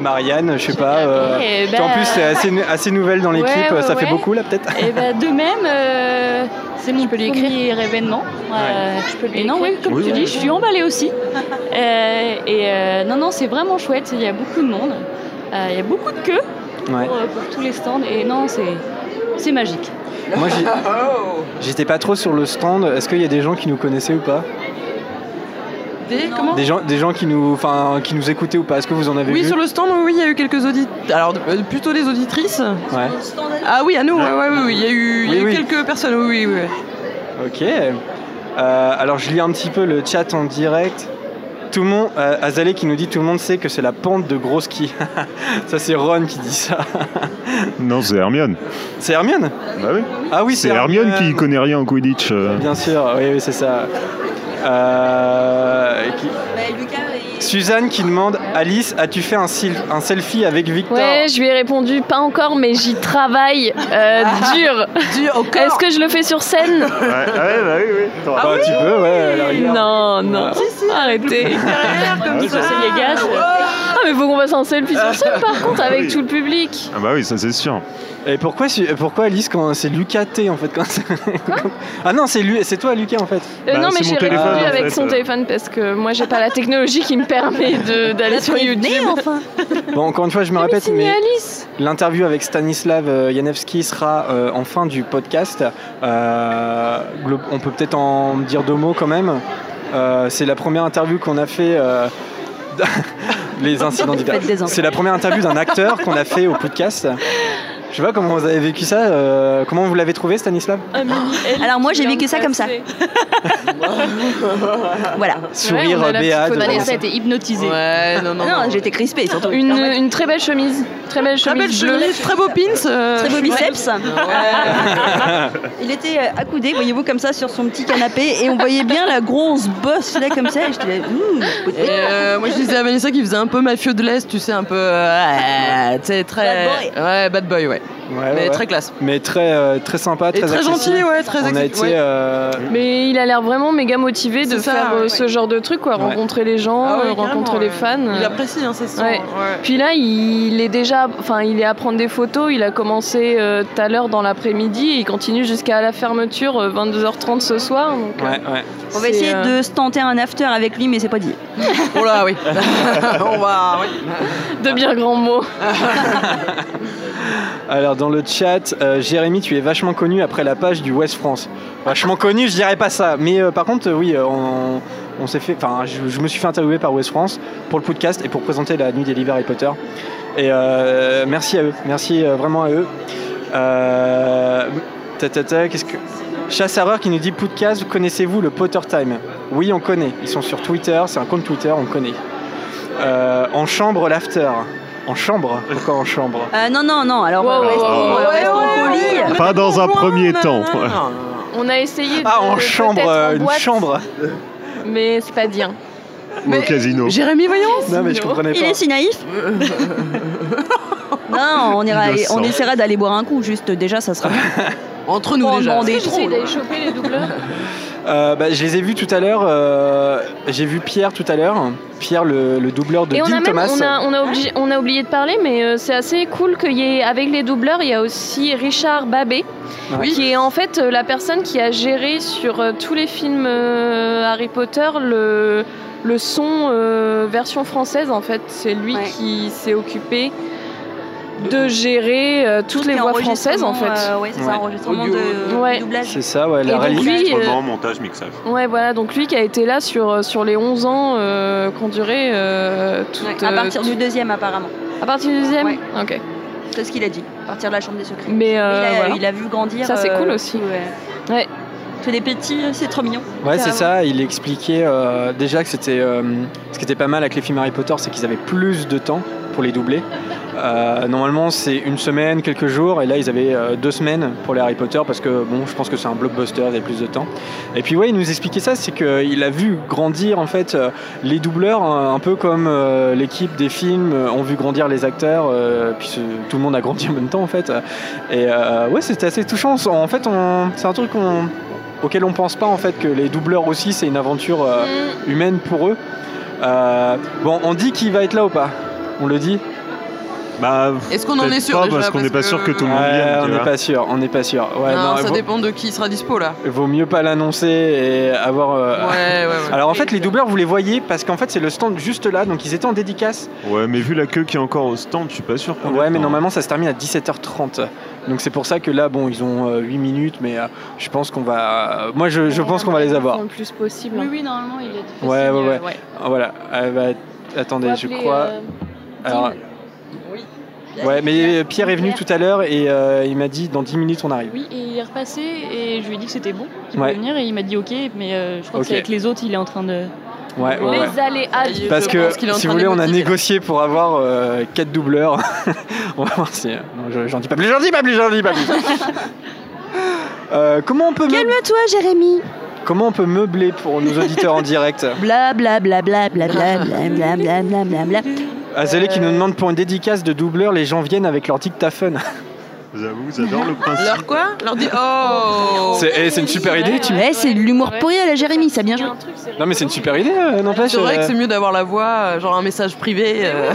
Marianne, je sais pas. euh, Eh en ben- plus, c'est assez, assez nouvelle dans l'équipe. Ouais, ouais, ça fait ouais. beaucoup là, peut-être. Et ben, de même, euh, c'est mon premier événement. Euh, et non, oui, comme Oui, tu oui. dis, je suis emballée aussi. Euh, et euh, non, non, c'est vraiment chouette. Il y a beaucoup de monde. Euh, il y a beaucoup de queues Ouais. pour, pour tous les stands. Et non, c'est c'est magique. Moi, j'y- j'étais pas trop sur le stand. Est-ce qu'il y a des gens qui nous connaissaient ou pas Des, comment des gens, des gens qui nous, enfin, qui nous écoutaient ou pas Est-ce que vous en avez Oui, vu sur le stand, oui, il y a eu quelques auditeurs. Alors, euh, plutôt des auditrices. Ouais. Ah oui, à nous, ouais, ouais, oui, oui, il y a eu, il y a Oui, eu oui. quelques personnes, oui, oui, oui. Ok. Euh, alors je lis un petit peu le chat en direct. Tout le monde, euh, Azalé qui nous dit tout le monde sait que c'est la pente de gros ski. ça c'est Ron qui dit ça. Non, c'est Hermione. C'est Hermione Bah oui. Ah oui, C'est Hermione qui connaît rien en Quidditch. euh. Bien sûr, oui, oui c'est ça. Euh, qui- Suzanne qui demande Alice, as-tu fait un, selfie avec Victor Ouais, je lui ai répondu pas encore, mais j'y travaille euh, dur. Dur au corps. Est-ce que je le fais sur scène Ouais, ouais, bah oui, oui. Bah, tu peux, ouais. Non, non. Arrêtez. Comme ça. Ah, mais faut qu'on fasse un selfie sur scène par contre avec Oui. tout le public. Ah bah oui, ça c'est sûr. Et pourquoi, Alice quand c'est Lucas T en fait quand Ah non, c'est c'est toi Lucas en fait. Euh, Bah, non, mais j'ai mon téléphone, répondu avec fait, son euh. téléphone parce que moi j'ai pas la technologie qui me permet de- d'aller sur YouTube. enfin. Bon, encore une fois, je me Ah, mais répète, mais Alice. l'interview avec Stanislav euh, Janevski sera euh, en fin du podcast. Euh, on peut peut-être en dire deux mots quand même. Euh, c'est la première interview qu'on a fait. Les incidents enfants. C'est la première interview d'un acteur qu'on a fait au podcast. Je sais pas comment vous avez vécu ça. euh, comment vous l'avez trouvé, Stanislav Alors moi j'ai vécu ça comme ça. Voilà. Sourire, béat. Vanessa était hypnotisée. Ouais, non, non. Non, non. j'étais crispée surtout. Une, une très belle chemise. Très belle Très belle chemise bleue. chemise, très beau pins. euh, Très beau biceps. Il était euh, accoudé, voyez-vous, comme ça sur son petit canapé et on voyait bien la grosse bosse là comme ça. Et j'étais là, euh, moi je disais à Vanessa qui faisait un peu mafieux de l'Est, tu sais, un peu. euh, tu sais, très. Bad Ouais, bad boy, ouais. Ouais, Mais ouais. très classe. Mais très, euh, très sympa, Et très, très accessible. gentil, ouais, très On a été. ouais. euh, Mais il a l'air vraiment méga motivé de ça, faire euh, ouais. ce genre de truc, quoi. Ouais. Rencontrer les gens, Ah ouais, rencontrer les fans. Il apprécie, hein, c'est ça. Ouais. Puis là, il est déjà, enfin, il est à prendre des photos. Il a commencé euh, tout à l'heure dans l'après-midi et il continue jusqu'à la fermeture, euh, 22h30 ce soir. Donc, euh, Ouais, ouais. On va essayer euh, de se tenter un after avec lui, mais c'est pas dit. Oh là, oui. On va. oui. de bien grands mots. Alors dans le chat, euh, Jérémy, tu es vachement connu après la page du West France. Vachement connu, je dirais pas ça. Mais euh, par contre, oui, euh, on, s'est fait. Enfin, je, me suis fait interviewer par West France pour le podcast et pour présenter la nuit des livres Harry Potter. Et merci à eux, merci vraiment à eux. Qu'est-ce que qui nous dit podcast, connaissez-vous le Potter Time? Oui, on connaît. Ils sont sur Twitter, c'est un compte Twitter, on connaît. En chambre l'after. En chambre Pourquoi en chambre Euh, non, non, non. Alors Wow, restons, wow, wow, wow, restons wow, polis. Pas dans un premier temps. On a essayé. Ah, de- en chambre, en euh, une boîte, chambre Mais c'est pas bien. Ou au casino. Jérémy, voyons. Non, mais je comprenais Il pas. est si naïf. non, on, ira, on essaiera d'aller boire un coup, juste déjà, ça sera bien. Entre nous déjà. demander J'essaie trop. d'aller choper les doubleurs. Euh, bah, je les ai vus tout à l'heure. euh, J'ai vu Pierre tout à l'heure. Pierre, le, le doubleur de Et on Dean a, même, Thomas. on, a, on, a obligé- on a oublié de parler, mais euh, c'est assez cool qu'il y ait, avec les doubleurs, il y a aussi Richard Babé, qui est en fait euh, la personne qui a géré sur euh, tous les films euh, Harry Potter le, le son euh, version française. En fait, c'est lui Ouais. qui s'est occupé de gérer euh, toutes les voix françaises, en fait. Euh, ouais, c'est Ouais. ça, enregistrement Audio, de, ouais. de doublage. C'est ça, ouais. La lui, euh, Enregistrement, montage, mixage. Ouais, voilà, donc lui qui a été là sur, sur les 11 ans euh, qu'ont duré euh, tout, Ouais, à partir du deuxième, apparemment. à partir du deuxième Ouais. Ok. C'est ce qu'il a dit. À partir de la chambre des secrets. Mais, euh, il, a, voilà. il a vu grandir. Ça, c'est euh, cool aussi. Ouais. Ouais. C'est des petits, c'est trop mignon. Ouais, c'est ça. Il expliquait euh, déjà que c'était. euh, ce qui était pas mal avec les films Harry Potter, c'est qu'ils avaient plus de temps. Pour les doubler. Euh, normalement, c'est une semaine, quelques jours, et là, ils avaient euh, deux semaines pour les Harry Potter parce que, bon, je pense que c'est un blockbuster, il y a plus de temps. Et puis, ouais, il nous expliquait ça, c'est qu'il a vu grandir en fait euh, les doubleurs, un un peu comme euh, l'équipe des films ont vu grandir les acteurs, puis tout le monde a grandi en même temps en fait. Et ouais, c'était assez touchant. En fait, on- c'est un truc qu'on- auquel on pense pas en fait que les doubleurs aussi, c'est une aventure euh, humaine pour eux. Bon, on dit qu'il va être là ou pas? On le dit Bah, Est-ce qu'on en est sûr pas, déjà, parce qu'on n'est pas que- sûr que tout le monde Ouais, vienne. on n'est pas sûr, on n'est pas sûr. Ouais, non, non, ça vaut, dépend de qui sera dispo là. vaut mieux pas l'annoncer et avoir. euh, Ouais, ouais, ouais. Alors en fait, les doubleurs, vous les voyez parce qu'en fait, c'est le stand juste là, donc ils étaient en dédicace. Ouais, mais vu la queue qui est encore au stand, je suis pas sûr qu'on ait Ouais, mais temps. normalement, ça se termine à 17h30. Donc c'est pour ça que là, bon, ils ont euh, 8 minutes, mais euh, je pense qu'on va. moi, je, je pense qu'on va les avoir. Le plus possible. Oui, oui, normalement, il est difficile. Ouais, ouais, euh, ouais. Voilà. Euh, bah, attendez, je crois. Euh, Alors, ouais, mais Pierre est venu tout à l'heure et euh, il m'a dit dans 10 minutes on arrive. Oui, et il est repassé et je lui ai dit que c'était bon, qu'il Ouais. pouvait venir et il m'a dit ok, mais euh, je crois Ok. que c'est avec les autres, il est en train de. Ouais, ouais, ouais. Les aléas du Parce que si vous voulez, on a négocié pour avoir 4 doubleurs. on va voir si. non, je- j'en dis pas plus, j'en dis pas plus, j'en dis pas plus. Euh, comment on peut Calme-toi, Jérémy. comment on peut meubler pour nos auditeurs en direct Bla bla bla bla bla bla bla bla bla bla bla bla. Azalé qui nous demande pour une dédicace de doubleur, les gens viennent avec leur dictaphone. J'avoue, j'adore le principe. Leur quoi Leur dit oh C'est eh, c'est une super idée, tu c'est de l'humour pourri à la Jérémy, ça bien joué. Non mais c'est une super idée, euh, n'empêche. C'est vrai que euh, c'est mieux d'avoir la voix, euh, genre un message privé. euh,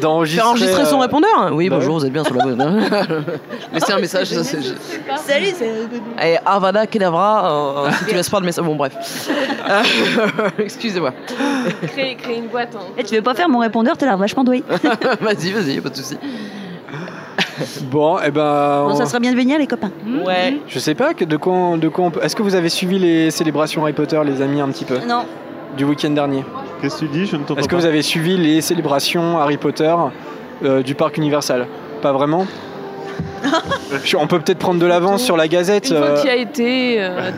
d'enregistrer. Faire enregistrer son euh, répondeur Oui, bah bonjour, vous êtes bien sur la bonne. Laissez un message. ça, c'est- Salut, c'est. Et Avada Kedavra, euh, si tu laisses pas de message. Bon, bref. Euh, Excusez-moi. créer, créer une boîte. hein. Eh, tu veux pas faire mon répondeur, t'as l'air vachement doué. vas-y, vas-y, pas de soucis. Bon, et ben. Bon, on- ça sera bien de venir, les copains. Ouais. Je sais pas que de quoi, on- de quoi on peut. Est-ce que vous avez suivi les célébrations Harry Potter, les amis, un petit peu? Non. Du week-end dernier Qu'est-ce que tu dis? Je ne t'entends Est-ce que pas. vous avez suivi les célébrations Harry Potter euh, du parc Universal? Pas vraiment? On peut peut-être prendre de l'avance sur la Gazette. Une fois euh, qu'il a été, euh.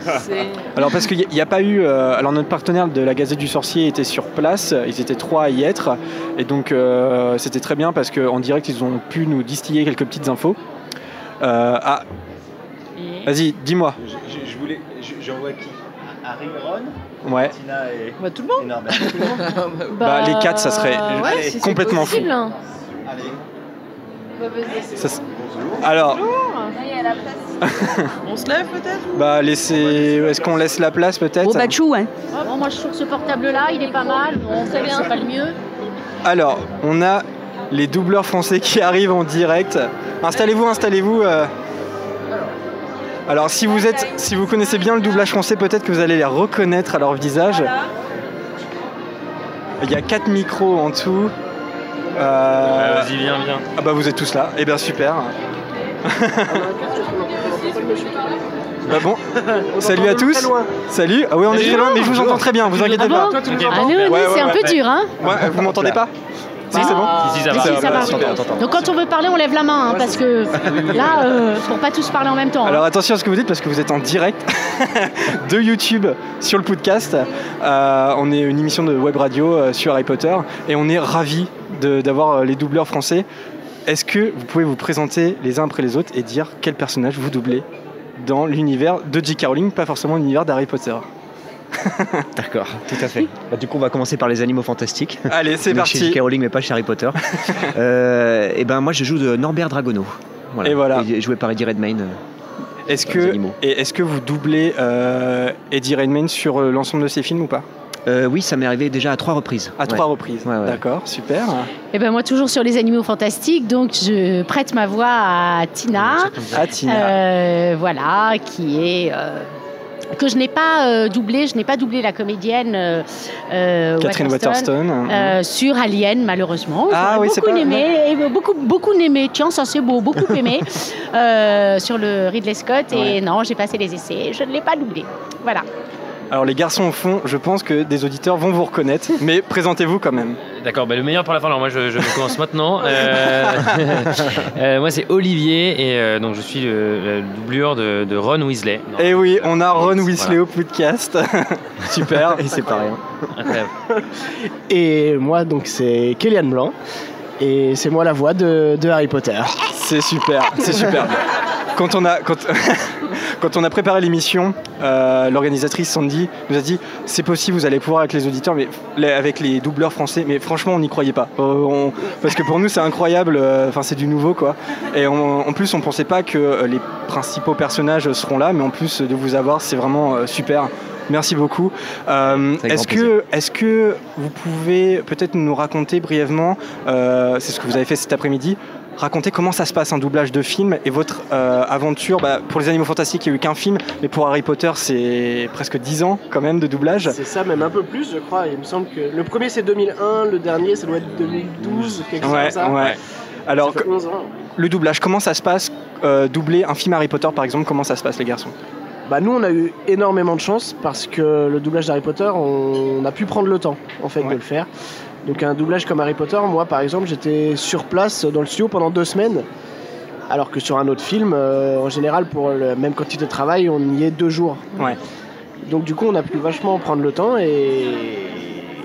Alors parce qu'il n'y a, pas eu... euh, alors notre partenaire de la Gazette du Sorcier était sur place, ils étaient trois à y être, et donc euh, c'était très bien parce qu'en direct ils ont pu nous distiller quelques petites infos. Euh, ah, vas-y, dis-moi. Je, je voulais. je- J'envoie qui? Harry, Ron, Ouais. Tina et. Bah, tout le monde. et Norbert. Tout le monde Bah, les quatre, ça serait ouais, allez, si c'est complètement fou. possible, hein. Allez. Bah, vas-y. Ça s- alors, On se lève peut-être bah laissez... est-ce qu'on laisse la place peut-être? Au Bachou, hein. Bon, moi je trouve que ce portable-là, il est pas mal. Bon, très bien, c'est pas le mieux. Alors, on a les doubleurs français qui arrivent en direct. Installez-vous, installez-vous. euh. Alors, si vous êtes, si vous connaissez bien le doublage français, peut-être que vous allez les reconnaître à leur visage. Il y a quatre micros en tout. Euh, Vas-y, viens, viens. Ah bah vous êtes tous là. Eh bien super. bah bon. Salut à tous. Salut. Ah oui, on est très loin, mais je vous entends très bien. Vous inquiétez Ah pas. bon Ok. Ah Ouais, c'est ouais, un ouais. peu dur, hein Ouais, vous m'entendez pas Si, c'est bon. Si, ça va. Si, si, ça va. super. Donc quand on veut parler, on lève la main, hein, parce que là, euh, pour pas tous parler en même temps. hein. Alors attention à ce que vous dites parce que vous êtes en direct de YouTube sur le podcast. Euh, on est une émission de web radio euh, sur Harry Potter et on est ravis d'avoir euh, les doubleurs français. Est-ce que vous pouvez vous présenter les uns après les autres et dire quel personnage vous doublez dans l'univers de J.K. Rowling, pas forcément l'univers d'Harry Potter? D'accord, tout à fait. Bah, du coup, on va commencer par les animaux fantastiques. Allez, c'est Donc, Chez parti. J.K. Rowling, mais pas chez Harry Potter. Euh, et ben, moi, je joue de Norbert Dragono. Et voilà. joué par Eddie Redmayne. euh, Est-ce les que, est-ce que vous doublez euh, Eddie Redmayne sur euh, l'ensemble de ses films ou pas? Euh, oui, ça m'est arrivé déjà à trois reprises. À Ouais. trois reprises. Ouais, ouais. D'accord, super. Et ben moi, toujours sur les animaux fantastiques, donc je prête ma voix à Tina. Ah, Tina. Euh, voilà, qui est. euh, que je n'ai pas euh, doublé, je n'ai pas doublé la comédienne Catherine Waterston. euh, sur Alien, malheureusement. Ah oui, c'est beaucoup pas- aimé, et beaucoup, beaucoup aimé. Tiens, ça c'est beau, beaucoup aimé euh, sur le Ridley Scott. Et non, j'ai passé les essais, je ne l'ai pas doublé. Voilà. Alors les garçons au fond, je pense que des auditeurs vont vous reconnaître, mais présentez-vous quand même. D'accord, bah, le meilleur pour la fin. Alors moi, je, je commence maintenant. Euh, euh, moi, c'est Olivier et euh, donc je suis le, le doublure de, de Ron Weasley. Non, Et Eh oui, on a Ron Weasley Voilà. au podcast. Super. Et c'est pareil. incroyable. Et moi, donc, c'est Kélian Blanc. Et c'est moi la voix de, de Harry Potter. C'est super, c'est super. Quand on a, quand, quand on a préparé l'émission, euh, l'organisatrice Sandy nous a dit c'est possible, vous allez pouvoir avec les auditeurs, mais les- avec les doubleurs français. Mais franchement, on n'y croyait pas. Euh, on- parce que pour nous, c'est incroyable. euh, Enfin, c'est du nouveau, quoi. Et on- en plus, on pensait pas que les principaux personnages seront là, mais en plus de vous avoir, c'est vraiment super. Merci beaucoup. Euh, Est-ce que, est-ce que vous pouvez peut-être nous raconter brièvement, euh, c'est ce que vous avez fait cet après-midi, raconter comment ça se passe un doublage de film et votre euh, aventure. bah, pour les Animaux Fantastiques, il n'y a eu qu'un film, mais pour Harry Potter, c'est presque 10 ans quand même de doublage. C'est ça, même un peu plus, je crois. Il me semble que le premier c'est 2001, le dernier ça doit être 2012, quelque chose Ouais, comme ça. ouais. Alors, Ça fait 11 ans. le doublage, comment ça se passe euh, Doubler un film Harry Potter, par exemple, comment ça se passe, les garçons? Bah nous on a eu énormément de chance parce que le doublage d'Harry Potter, on a pu prendre le temps en fait de le faire. Donc un doublage comme Harry Potter, moi par exemple j'étais sur place dans le studio pendant deux semaines. Alors que sur un autre film, euh, en général pour le même quantité de travail, on y est deux jours. Ouais. Donc du coup on a pu vachement prendre le temps et,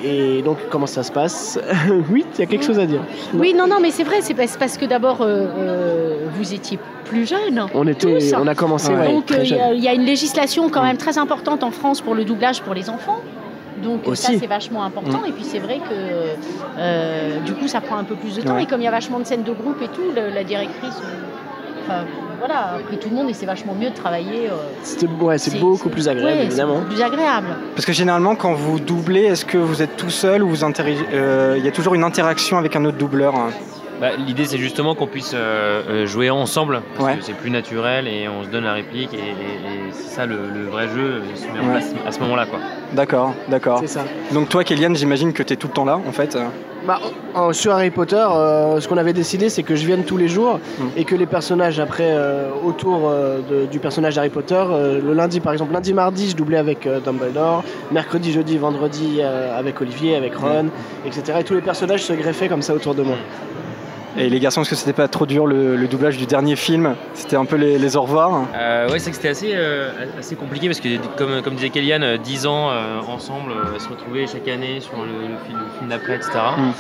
et donc comment ça se passe? Oui, il y a quelque chose à dire. Oui, non, non, mais c'est vrai, c'est parce, que d'abord, euh, euh, vous étiez plus jeune. On était- tous. on a commencé, ouais, Donc, euh, il y, a- jeune. il y a une législation quand même très importante en France pour le doublage pour les enfants. Donc ça c'est vachement important Mm. et puis c'est vrai que euh, du coup ça prend un peu plus de temps Ouais. et comme il y a vachement de scènes de groupe et tout, le- la directrice, euh, enfin voilà, après tout le monde et c'est vachement mieux de travailler. euh, ouais, c'est beaucoup plus agréable ouais, évidemment. beaucoup plus agréable. Parce que généralement, quand vous doublez, est-ce que vous êtes tout seul ou vous euh, Il y a toujours une interaction avec un autre doubleur hein? Bah, L'idée, c'est justement qu'on puisse euh, euh, jouer ensemble, parce Ouais. que c'est plus naturel et on se donne la réplique, et, et- et c'est ça le, le vrai jeu il se met en Ouais. place à ce moment-là. quoi. D'accord, d'accord. C'est ça. Donc toi, Kéliane, j'imagine que tu es tout le temps là, en fait. Bah, en- sur Harry Potter, euh, ce qu'on avait décidé, c'est que je vienne tous les jours Mm. et que les personnages après euh, autour euh, de- du personnage d'Harry Potter, euh, le lundi par exemple, lundi, mardi, je doublais avec euh, Dumbledore, mercredi, jeudi, vendredi euh, avec Olivier, avec Ron, etc. Et tous les personnages se greffaient comme ça autour de moi. Et les garçons, est-ce que c'était pas trop dur le, le doublage du dernier film? C'était un peu les, les au revoir? Euh, ouais, c'est que c'était assez, euh, assez compliqué parce que, comme, comme disait Kellyanne, euh, 10 ans euh, ensemble, euh, se retrouver chaque année sur le, le film, d'après, etc. Mm.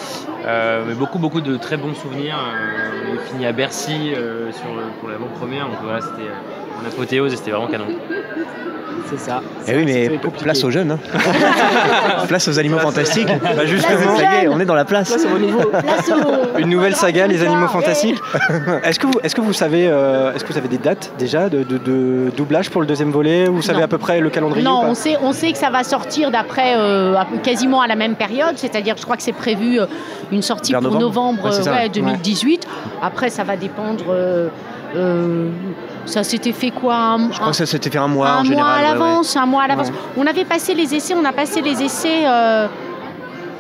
Euh, mais beaucoup, beaucoup de très bons souvenirs. Euh, on est fini à Bercy euh, sur, pour l'avant-première, donc voilà, c'était euh, en apothéose et c'était vraiment canon. C'est ça. Eh oui, mais place aux jeunes. hein. place aux animaux fantastiques. Bah, justement. ça y est, on est dans la place. Place au niveau. Une nouvelle saga, les animaux fantastiques. Est-ce que vous, est-ce que vous savez, euh, est-ce que vous avez des dates déjà de, de- de doublage pour le deuxième volet? Vous savez Non. à peu près le calendrier Non, ou pas? on sait, on sait que ça va sortir d'après euh, quasiment à la même période, c'est-à-dire je crois que c'est prévu euh, une sortie Vers pour novembre novembre Ouais, c'est ça. euh, ouais, Ouais. 2018. Après, ça va dépendre. euh, euh, ça s'était fait quoi un, Je crois que ça s'était fait un mois un en mois général. à ouais, ouais. l'avance, un mois à l'avance. On avait passé les essais, on a passé les essais euh,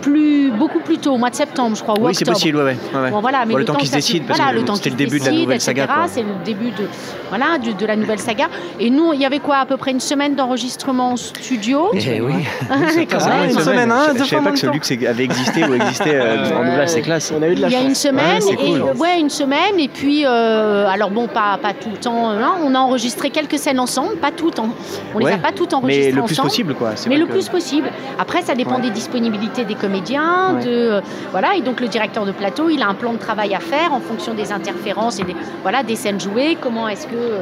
plus, beaucoup plus tôt, au mois de septembre, je crois, ou Oui, c'est possible, ouais. Bon, voilà, mais Bon, le le, temps qu'ils que se ça décident, parce voilà, que le temps c'était le début de la nouvelle saga. C'est le début de, voilà, de la nouvelle saga. Et nous, il y avait quoi À peu près une semaine d'enregistrement en studio? Eh oui. Quand Ça, une semaine, hein, Je- deux Je fois savais pas que ce luxe avait existé ou existait euh, en doublage, c'est classe. On a eu de la Il y a une semaine, Ouais, c'est et, cool. ouais, une semaine, et puis, euh, alors bon, pas, pas tout le temps, euh, hein, on a enregistré quelques scènes ensemble, pas toutes, on les a pas toutes mais enregistrées le plus ensemble. possible, quoi. Mais le plus possible. Après, ça dépend des disponibilités des comédiens, Ouais. de euh, voilà, et donc le directeur de plateau, il a un plan de travail à faire en fonction des interférences et des voilà des scènes jouées. Comment est-ce que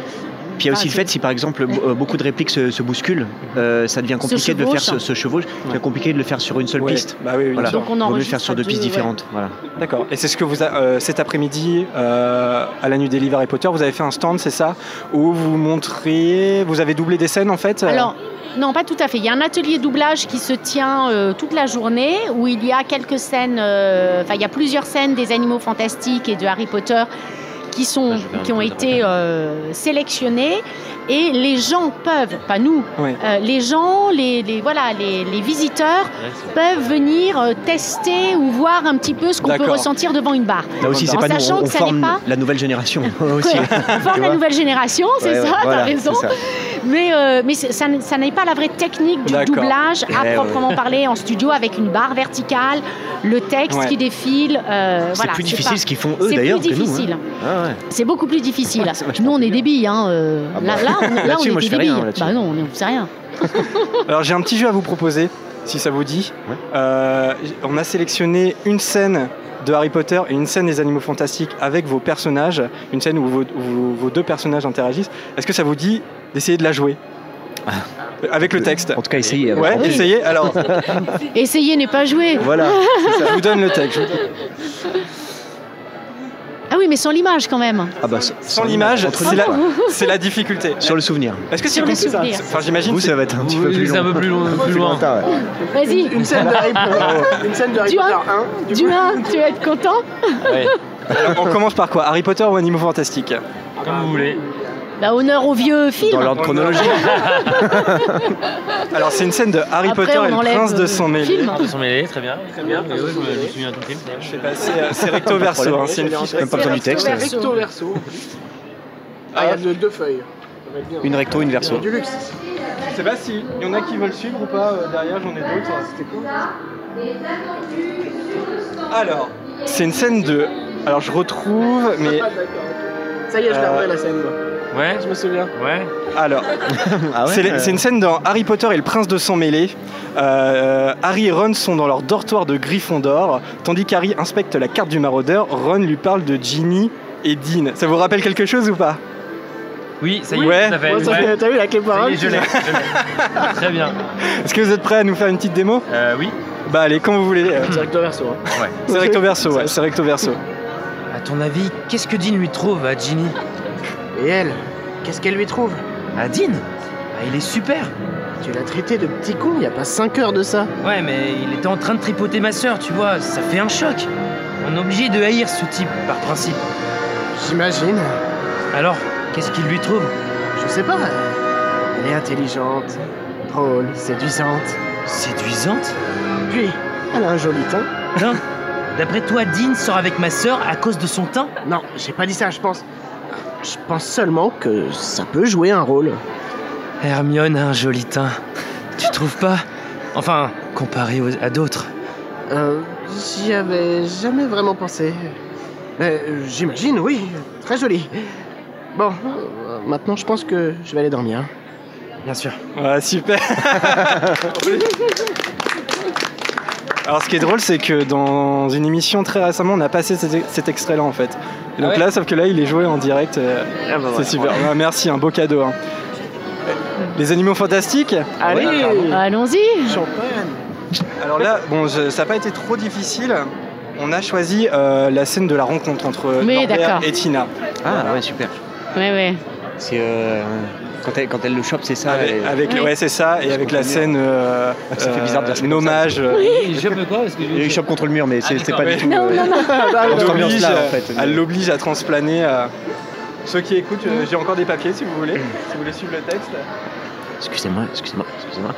Puis il y a aussi le fait, si par exemple euh, beaucoup de répliques se, se bousculent, euh, ça devient compliqué de le faire, se, se chevauche, ça devient compliqué de le faire sur une seule Ouais. piste. Bah oui, Voilà. Donc on mieux le faire sur deux deux, pistes ouais. différentes. Voilà. D'accord. Et c'est ce que vous, a- euh, cet après-midi, euh, à la nuit des livres Harry Potter, vous avez fait un stand, c'est ça? Où vous montriez, vous avez doublé des scènes en fait? Euh, Alors, non, pas tout à fait. Il y a un atelier doublage qui se tient euh, toute la journée où il y a quelques scènes, euh, enfin, il y a plusieurs scènes des animaux fantastiques et de Harry Potter qui, sont, qui ont été euh, sélectionnées. Et les gens peuvent, pas nous, euh, les gens, les, les- voilà, les, les visiteurs peuvent venir euh, tester ou voir un petit peu ce qu'on peut ressentir devant une barre. Là aussi, c'est En pas nous, sachant on, on que ça n'est forme pas la nouvelle génération aussi. Ouais, on forme la nouvelle génération, c'est Ouais, ça, voilà, t'as raison. c'est ça. Mais, euh, mais c'est- ça, ça n'est pas la vraie technique du doublage à Eh ouais. proprement parler en studio avec une barre verticale, le texte Ouais. qui défile. euh, C'est voilà, plus pas- difficile ce qu'ils font eux c'est d'ailleurs plus que nous. difficile. hein. Ah ouais. C'est beaucoup plus difficile. Ouais, nous, on est des billes. Hein, euh, Ah là, bah. là, on, là, on est moi, des rien. Bah non, on ne sait rien. Alors j'ai un petit jeu à vous proposer. si ça vous dit. Euh, on a sélectionné une scène de Harry Potter et une scène des Animaux Fantastiques avec vos personnages, une scène où vos, où vos deux personnages interagissent. Est-ce que ça vous dit d'essayer de la jouer avec le texte. En tout cas, essayez. Ouais, Oui. essayez. Alors, Essayer n'est pas jouer. voilà, ça. vous donne le texte. Ah oui, mais sans l'image quand même. Ah bah, Sans l'image, entre c'est la, quoi. c'est la difficulté. Sur le souvenir. Est-ce que c'est compris ça. Enfin, j'imagine. Vous, ça va être un petit peu plus long. un peu plus loin. Plus loin. lointain, ouais. Vas-y. Une scène de Harry Potter, une scène de Harry Potter un. 1. Du Du coup, 1, tu vas être content Alors, on commence par quoi? Harry Potter ou Animaux Fantastiques? Comme vous voulez. Bah, honneur au vieux film. Dans l'ordre chronologique. Alors, c'est une scène de Harry Après, Potter et le enlève, prince de euh, sang mêlé. film. Ils sont mêlés, très bien. Très bien. Oui, oui, je me souviens de le film. Je fais passer, euh, c'est recto verso, hein, c'est une fiche. Même pas besoin du texte. recto verso. Ah, il y a deux, deux feuilles. Une recto, une verso. Du luxe. Je sais pas si y en a qui veulent suivre ou pas. euh, derrière, j'en ai d'autres. C'était cool. Alors, c'est une scène de. Alors, je retrouve, mais. Ah. Ça y est, je la Euh, vois la scène. Ouais, Je me souviens. ouais. Alors, Ah ouais c'est une scène dans Harry Potter et le prince de sang mêlé. Euh, Harry et Ron sont dans leur dortoir de Gryffondor, tandis qu'Harry inspecte la carte du maraudeur. Ron lui parle de Ginny et Dean. Ça vous rappelle quelque chose ou pas? Oui, ça y est, Ouais. Ouais, T'as vu y est, je l'ai. Très bien. Est-ce que vous êtes prêts à nous faire une petite démo? Euh, oui. Bah allez, quand vous voulez. euh, C'est recto verso. hein. Ouais. C'est recto verso, ouais, c'est recto verso. À ton avis, qu'est-ce que Dean lui trouve à Ginny? Et elle, qu'est-ce qu'elle lui trouve À Dean Ah, Il est super. Tu l'as traité de petit con il y a pas 5 heures de ça. Ouais, mais il était en train de tripoter ma sœur, tu vois. Ça fait un choc. On est obligé de haïr ce type par principe. J'imagine. Alors, qu'est-ce qu'il lui trouve Je sais pas. Elle est intelligente, drôle, séduisante. Séduisante Puis, elle a un joli teint. Hein? D'après toi, Dean sort avec ma sœur à cause de son teint? Non, j'ai pas dit ça, je pense. Je pense seulement que ça peut jouer un rôle. Hermione a un joli teint. Tu trouves pas? Enfin, comparé aux- à d'autres. Euh, j'y avais jamais vraiment pensé. Mais euh, j'imagine, oui, très joli. Bon, euh, maintenant je pense que je vais aller dormir. Bien sûr. Ouais, super. Alors ce qui est drôle, c'est que dans une émission très récemment, on a passé cet, cet extrait-là en fait. Et donc Ah ouais là, sauf que là, il est joué en direct. euh, Ah bah c'est super. Ouais, merci, un beau cadeau. hein. Les animaux fantastiques Allez, Allons-y. champagne. Alors là, bon, je- ça n'a pas été trop difficile. On a choisi euh, la scène de la rencontre entre Oui, Norbert d'accord. et Tina. Ah ouais, super. Ouais, ouais. C'est euh, quand, elle, quand elle le chope, c'est ça. Avec, elle- avec- Oui. ouais, c'est ça, et avec la scène euh, Ça fait bizarre de dire ça hommage. euh, Il chope quoi Parce que Il chope contre le mur, mais c'est c'est pas du tout. Non, euh, non, non. Elle l'oblige, en fait. elle l'oblige à transplaner. euh, Ceux qui écoutent, euh, j'ai encore des papiers si vous voulez, si vous voulez suivre le texte. Excusez-moi, excusez-moi, excusez-moi.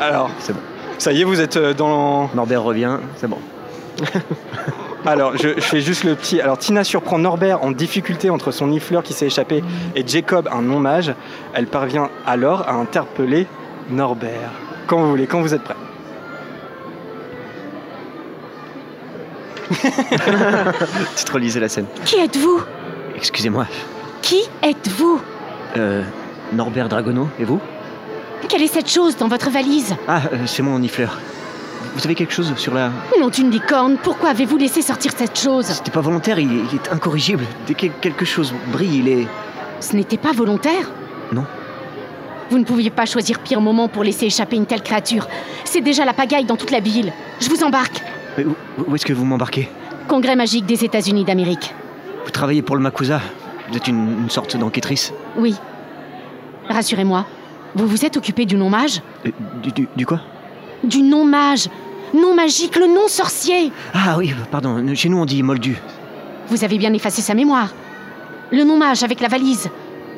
Alors, C'est bon. ça y est, vous êtes euh, dans. Norbert revient, c'est bon. Alors, je, je fais juste le petit. Alors, Tina surprend Norbert en difficulté entre son nifleur qui s'est échappé et Jacob, un non-mage. Elle parvient alors à interpeller Norbert. Quand vous voulez, quand vous êtes prêts. Tu te relisais la scène. Qui êtes-vous? Excusez-moi. Qui êtes-vous? Euh, Norbert Dragono, et vous? Quelle est cette chose dans votre valise? Ah, euh, c'est mon nifleur. Vous avez quelque chose sur la... Nom d'une licorne, pourquoi avez-vous laissé sortir cette chose C'était pas volontaire, il est, il est incorrigible. Dès que quelque chose brille, il est... Ce n'était pas volontaire Non. Vous ne pouviez pas choisir pire moment pour laisser échapper une telle créature. C'est déjà la pagaille dans toute la ville. Je vous embarque. Mais où, où est-ce que vous m'embarquez Congrès magique des États-Unis d'Amérique. Vous travaillez pour le Makusa Vous êtes une, une sorte d'enquêtrice Oui. Rassurez-moi, vous vous êtes occupé du non-mage Euh, du, du, du quoi Du non-mage Non magique, le non-sorcier Ah oui, pardon, chez nous on dit moldu. Vous avez bien effacé sa mémoire. Le non-mage avec la valise.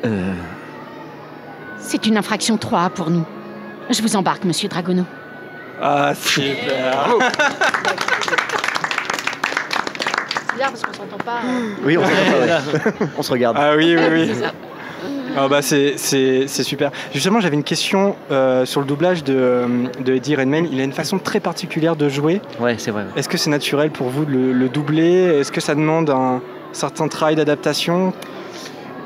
Euh... C'est une infraction 3 pour nous. Je vous embarque, monsieur Dragono. Ah, super C'est bizarre parce qu'on s'entend pas. Oui, on, s'entend pas, ouais. on se regarde. Ah oui, oui, oui. Ah bah c'est, c'est, c'est super. Justement, j'avais une question euh, sur le doublage de, de Eddie Redmayne. Il a une façon très particulière de jouer. Ouais, c'est vrai. ouais. Est-ce que c'est naturel pour vous de le, le doubler? Est-ce que ça demande un certain travail d'adaptation?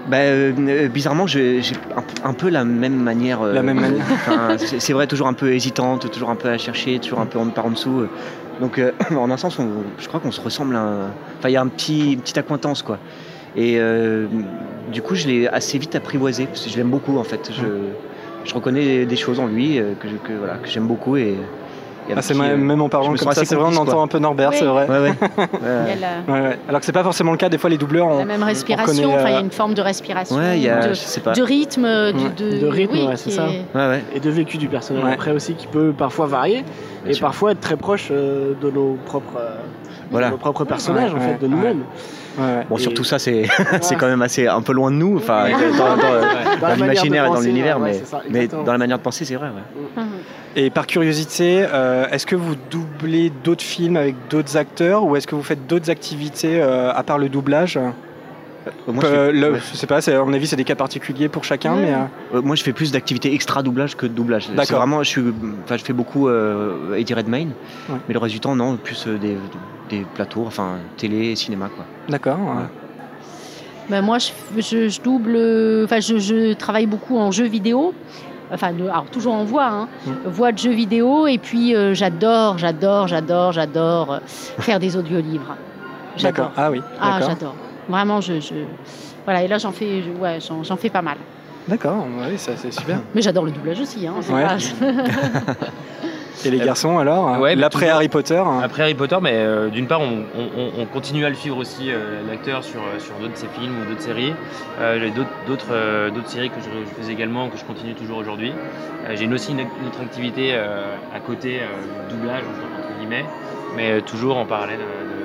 Bah, euh, euh, bizarrement, j'ai j'ai un, un peu la même manière. euh, La même manière. enfin, c'est c'est vrai, toujours un peu hésitante, toujours un peu à chercher, toujours un peu en, par en dessous. euh. Donc, euh, en un sens, on- je crois qu'on se ressemble. un- Enfin, il y a un petit, une petite accointance, quoi. Et euh, du coup, je l'ai assez vite apprivoisé, parce que je l'aime beaucoup, en fait. Je, je reconnais des choses en lui euh, que, je- que, voilà, que j'aime beaucoup. Et, et Ah, c'est même, euh, même en parlant me comme ça, c'est vrai, on entend un peu Norbert, Oui. c'est vrai. Ouais, ouais. Il y a la, Ouais, ouais. Alors que c'est pas forcément le cas, des fois les doubleurs, on, la même on respiration, enfin il y a euh, une forme de respiration, Ouais, il y a- de, je sais pas. de rythme, de, Ouais. de, De rythme, oui, ouais, c'est ça. est- Ouais, ouais. Et de vécu du personnage Ouais. après aussi, qui peut parfois varier Bien et sûr. parfois être très proche euh, de nos propres, euh, Voilà. de nos propres personnages, en fait, de nous-mêmes. Ouais. Bon, Et- surtout ça, c'est c'est quand même assez un peu loin de nous, enfin, dans, l'imaginaire et dans l'univers, ouais, mais, ça, mais dans la manière de penser, c'est vrai. Ouais. Et par curiosité, euh, est-ce que vous doublez d'autres films avec d'autres acteurs ou est-ce que vous faites d'autres activités euh, à part le doublage? Moi, je Euh, fais- le- ouais. Je sais pas, à mon avis, c'est des cas particuliers pour chacun, mais. euh, Euh, moi, je fais plus d'activités extra doublage que de doublage. C'est D'accord. vraiment, je suis, enfin, je fais beaucoup euh, Eddie Redmayne, Ouais. mais le reste du temps, non, plus euh, des, des plateaux, enfin, télé, cinéma, quoi. D'accord. ouais. Ben, moi, je, je- je double. euh, Enfin, je, je travaille beaucoup en jeux vidéo. Enfin, de- alors toujours en voix, hein. Voix de jeux vidéo. Et puis, euh, j'adore, j'adore, j'adore, j'adore euh, faire des audiolivres. J'adore. D'accord. Ah oui. Ah, j'adore. Vraiment, je, je- Voilà, et là, j'en fais, je- ouais, j'en, j'en fais pas mal. D'accord, oui, ça c'est super. Mais j'adore le doublage aussi. Hein, c'est Ouais. pas- Et les garçons alors Ouais, mais L'après Harry Potter hein. Après Harry Potter, mais euh, d'une part, on, on- on continue à le suivre aussi, euh, l'acteur, sur, euh, sur d'autres de ses films ou d'autres séries. Euh, j'ai d'autres, d'autres, euh, d'autres séries que je, je fais également, que je continue toujours aujourd'hui. Euh, j'ai une- aussi une, une autre activité euh, à côté euh, du doublage, entre, guillemets, mais euh, toujours en parallèle de.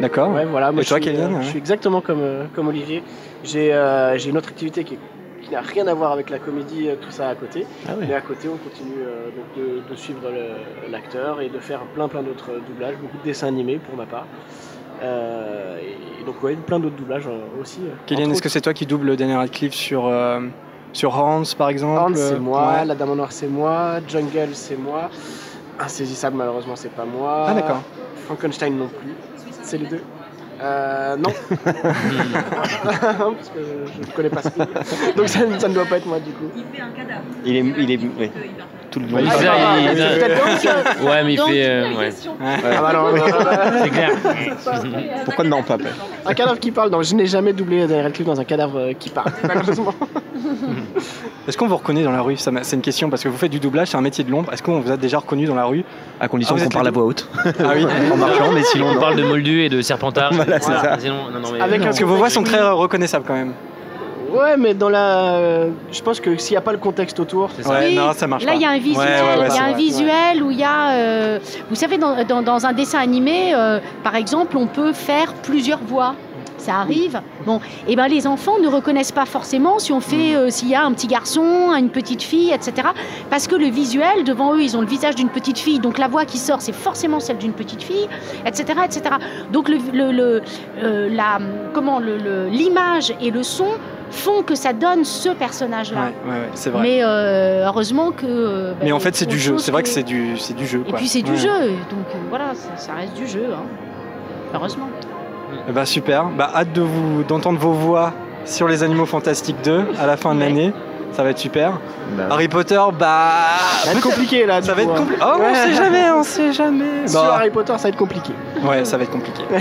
D'accord. Ouais, voilà, moi Et toi, je, suis, Kélian, euh, je suis exactement comme, euh, comme Olivier. J'ai euh, j'ai une autre activité qui, qui n'a rien à voir avec la comédie, euh, tout ça à côté. Ah. Mais à côté, on continue euh, donc de, de suivre l'acteur et de faire plein plein d'autres euh, doublages, beaucoup de dessins animés pour ma part. Euh, et, donc ouais, plein d'autres doublages euh, aussi. euh. Entre est-ce que c'est toi qui double Daniel Radcliffe sur, euh, sur Hans par exemple? Hans, c'est moi, Ouais. La Dame en Noir, c'est moi, Jungle, c'est moi, Insaisissable, malheureusement, c'est pas moi. Ah, d'accord. Frankenstein non plus, c'est les deux. Euh, non. Parce que je ne connais pas ce film. Donc ça, ça ne doit pas être moi du coup. Il est, il est, ouais, tout le long. Il Ah, fait- il- il- Ouais, mais il fait. euh, ouais. Ah bah non, non. C'est clair. Pourquoi non pas Un cadavre qui parle, non, je n'ai jamais doublé Daniel Radcliffe dans un cadavre euh, qui parle, malheureusement. Est-ce qu'on vous reconnaît dans la rue? C'est une question parce que vous faites du doublage, c'est un métier de l'ombre. Est-ce qu'on vous a déjà reconnu dans la rue? À condition Ah, qu'on parle à voix haute. Ah oui en marchant, mais sinon, On parle de Moldu et de Serpentard. Voilà, c'est ça. Sinon, non, non, mais, Avec euh, Parce que vos voix sont très euh, reconnaissables quand même. Ouais, mais dans la. Je pense que s'il n'y a pas le contexte autour. C'est ça. Ouais, Oui, non, ça marche Là, pas. il y a un visuel, Ouais, ouais, ouais, il y a un visuel où il y a, euh, vous savez, dans, dans- dans un dessin animé, euh, par exemple, on peut faire plusieurs voix. Ça arrive. Bon, et ben les enfants ne reconnaissent pas forcément si on fait, euh, s'il y a un petit garçon, une petite fille, etc. Parce que le visuel devant eux, ils ont le visage d'une petite fille, donc la voix qui sort, c'est forcément celle d'une petite fille, etc., etc. Donc le, le- le- euh, la, comment le- l'image et le son font que ça donne ce personnage-là. Ouais, ouais, ouais, c'est vrai. Mais euh, heureusement que. euh, bah, Mais en fait, c'est du jeu. C'est vrai que c'est du, c'est du jeu. Et puis c'est du jeu, donc euh, voilà, ça, ça reste du jeu. hein. Heureusement. Ben, super. Bah, hâte de vous d'entendre vos voix sur les Animaux Fantastiques 2 à la fin de l'année. Ça va être super. Bah, Harry Potter, bah. Ça va être compliqué là. Ça va être coup, hein. compliqué. Oh, on sait jamais, on sait jamais. Sur Bah, Harry Potter, ça va être compliqué. Ouais, ça va être compliqué.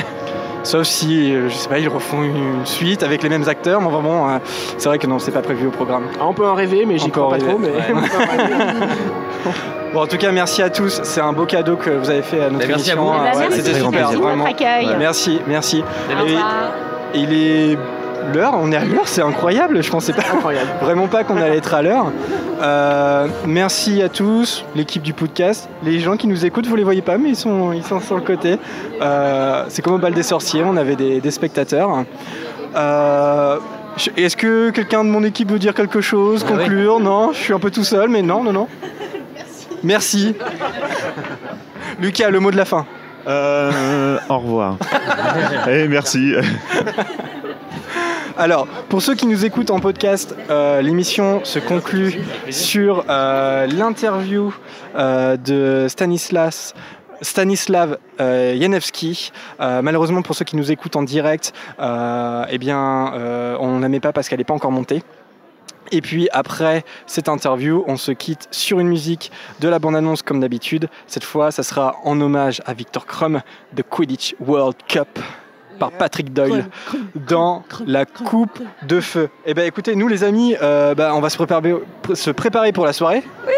Sauf si, euh, je sais pas, ils refont une suite avec les mêmes acteurs, mais vraiment, euh, c'est vrai que non, c'est pas prévu au programme. Ah, on peut en rêver, mais j'y crois pas rêver. trop. Mais Ouais. on peut en rêver. Bon, en tout cas, merci à tous. C'est un beau cadeau que vous avez fait à notre Bah, merci à émission. vous. Ouais, merci, C'était super, vraiment. Notre accueil. Merci, merci. Et-. Il est l'heure, on est à l'heure, c'est incroyable. Je pensais pas, Incroyable. vraiment pas qu'on allait être à l'heure. Euh, merci à tous, l'équipe du podcast, les gens qui nous écoutent, vous les voyez pas, mais ils sont, ils sont sur le côté. Euh, c'est comme au bal des sorciers, on avait des, des spectateurs. Euh, Est-ce que quelqu'un de mon équipe veut dire quelque chose, Ah oui. conclure? Non, je suis un peu tout seul, mais non, non, non. Merci. Lucas, le mot de la fin. Euh, au revoir. Et merci. Alors, pour ceux qui nous écoutent en podcast, euh, l'émission se conclut sur euh, l'interview euh, de Stanislas Stanislav euh, malheureusement, pour ceux qui nous écoutent en direct, eh bien, on ne met pas parce qu'elle n'est pas encore montée. Et puis après cette interview, on se quitte sur une musique de la bande-annonce comme d'habitude. Cette fois, ça sera en hommage à Victor Krum de Quidditch World Cup par Patrick Doyle dans la coupe de feu. Eh bien écoutez, nous les amis, euh, bah, on va se préparer, se préparer pour la soirée. Oui.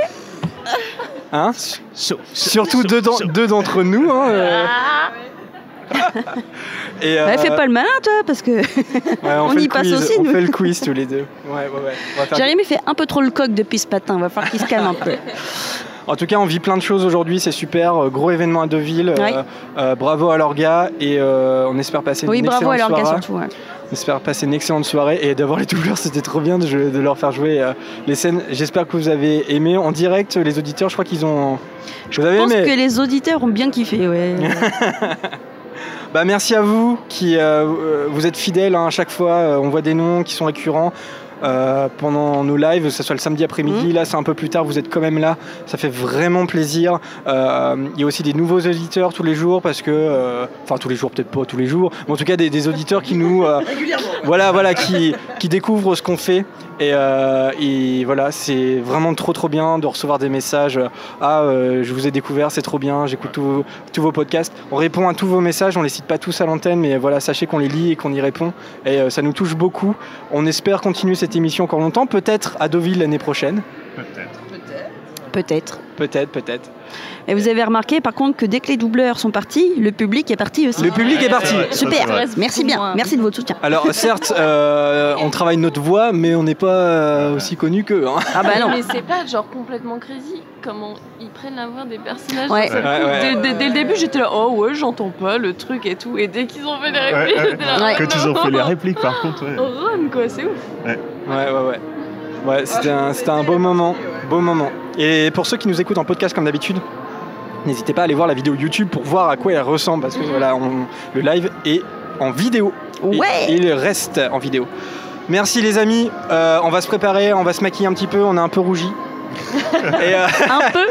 Hein Surtout deux, d'en- deux d'entre nous. hein, euh. Et, Ouais, fais euh, pas le malin, toi, parce que ouais, on, fait y passe aussi. On nous. fait le quiz tous les deux. Ouais, Jérémy fait un peu trop le coq depuis ce matin. Va falloir qu'il se calme un peu. En tout cas, on vit plein de choses aujourd'hui, c'est super. Euh, Gros événement à Deauville. Ouais. Euh, euh, bravo à l'orga et on espère passer Oui, une bravo à excellente l'orga soirée. surtout. ouais. On espère passer une excellente soirée et d'avoir les doubleurs, c'était trop bien de, jouer- de leur faire jouer les scènes. J'espère que vous avez aimé en direct les auditeurs. Je crois qu'ils ont. Je vous pense aimé que les auditeurs ont bien kiffé. Ouais. Bah, merci à vous qui euh, vous êtes fidèles hein, à chaque fois. euh, on voit des noms qui sont récurrents. Euh, pendant nos lives, que ce soit le samedi après-midi, là c'est un peu plus tard, vous êtes quand même là, ça fait vraiment plaisir. Euh, Il y a aussi des nouveaux auditeurs tous les jours parce que, euh, enfin tous les jours peut-être pas tous les jours, mais en tout cas des, des auditeurs qui nous, euh, voilà, voilà, qui, qui découvrent ce qu'on fait. Et, euh, voilà, c'est vraiment trop trop bien de recevoir des messages. Ah, euh, je vous ai découvert, c'est trop bien, j'écoute tous vos- tous vos podcasts. On répond à tous vos messages, on les cite pas tous à l'antenne, mais voilà, sachez qu'on les lit et qu'on y répond. Et euh, ça nous touche beaucoup. On espère continuer cette émission encore longtemps, peut-être à Deauville l'année prochaine. Peut-être. Peut-être, peut-être. Et vous avez remarqué par contre que dès que les doubleurs sont partis, le public est parti aussi. Le public est parti. Super. Merci bien. Merci de votre soutien. Alors certes, euh, on travaille notre voix, mais on n'est pas euh, aussi connu qu'eux. hein. Ah bah Mais c'est pas genre complètement crazy comment ils prennent la voix des personnages. Ouais. Dès, dès- dès le début, j'étais là, oh ouais, j'entends pas le truc et tout. Et dès qu'ils ont fait les répliques, là, Quand ils ont non. fait les répliques, par contre, ouais. Ron, quoi, c'est ouf. Ouais. Ouais, ouais, ouais. Ouais, c'était un, c'était un beau moment. Beau moment. Et pour ceux qui nous écoutent en podcast comme d'habitude, n'hésitez pas à aller voir la vidéo YouTube pour voir à quoi elle ressemble. Parce que voilà, on- le live est en vidéo. Ouais. Et, il reste en vidéo. Merci les amis. Euh, on va se préparer, on va se maquiller un petit peu. On est un peu rougi. Et, euh, Un peu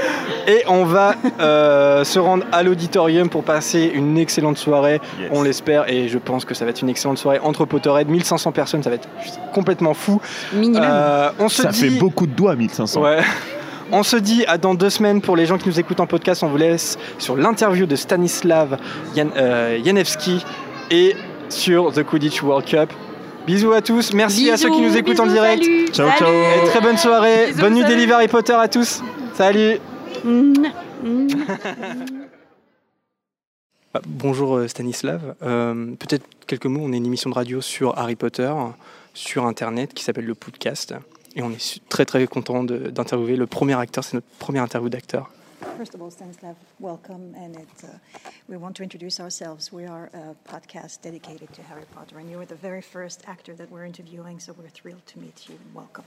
et on va euh, se rendre à l'auditorium pour passer une excellente soirée. On l'espère et je pense que ça va être une excellente soirée entre Potterhead. 1500 personnes, ça va être complètement fou. Minimum. Euh, on se Ça dit... fait beaucoup de doigts, 1500. Ouais. On se dit à dans deux semaines pour les gens qui nous écoutent en podcast. On vous laisse sur l'interview de Stanislav Jan- euh, Janevski et sur The Quidditch World Cup. Bisous à tous. Merci à ceux qui nous Bisous, écoutent en direct. salut. Ciao, Salut. ciao. Et très bonne soirée. Bisous, bonne nuit salut. des livres Harry Potter à tous. Salut. Ah, Bonjour euh, Stanislav. Euh, Peut-être quelques mots. On est une émission de radio sur Harry Potter, sur Internet, qui s'appelle le podcast. Et on est très très content de- d'interviewer le premier acteur. C'est notre première interview d'acteur. First of all, Stanislav, welcome. And it, uh, we want to introduce ourselves. We are a podcast dedicated to Harry Potter, and you were the very first actor that we're interviewing, so we're thrilled to meet you. Welcome.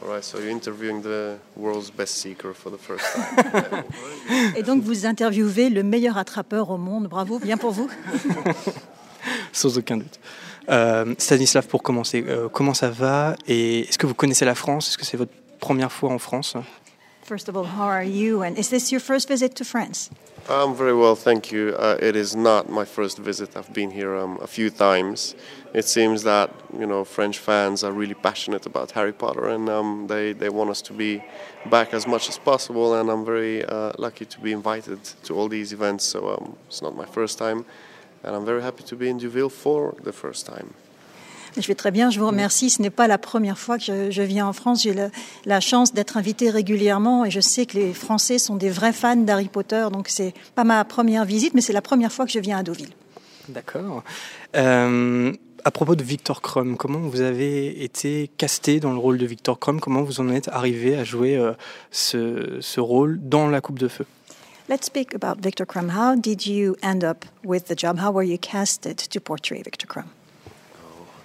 All right, so you're interviewing the world's best seeker for the first time. Et donc, vous interviewez le meilleur attrapeur au monde. Bravo, bien pour vous. Sans aucun doute. Euh, Stanislav, pour commencer, euh, comment ça va? Et est-ce que vous connaissez la France? Est-ce que c'est votre première fois en France? First of all, how are you? And is this your first visit to France? I'm very well, thank you. Uh, it is not my first visit. I've been here um, a few times. It seems that you know French fans are really passionate about Harry Potter, and um, they they want us to be back as much as possible. And I'm very uh, lucky to be invited to all these events. So um, it's not my first time, and I'm very happy to be in Deauville for the first time. Je vais très bien, je vous remercie. Ce n'est pas la première fois que je, je viens en France. J'ai la, la chance d'être invitée régulièrement et je sais que les Français sont des vrais fans d'Harry Potter. Donc c'est pas ma première visite, mais c'est la première fois que je viens à Deauville. D'accord. Euh, à propos de Victor Krum, comment vous avez été casté dans le rôle de Victor Krum Comment vous en êtes arrivé à jouer euh, ce, ce rôle dans la Coupe de Feu? Let's speak about Victor Crumb. How did you end up with the job? How were you casted to portray Victor Crumb?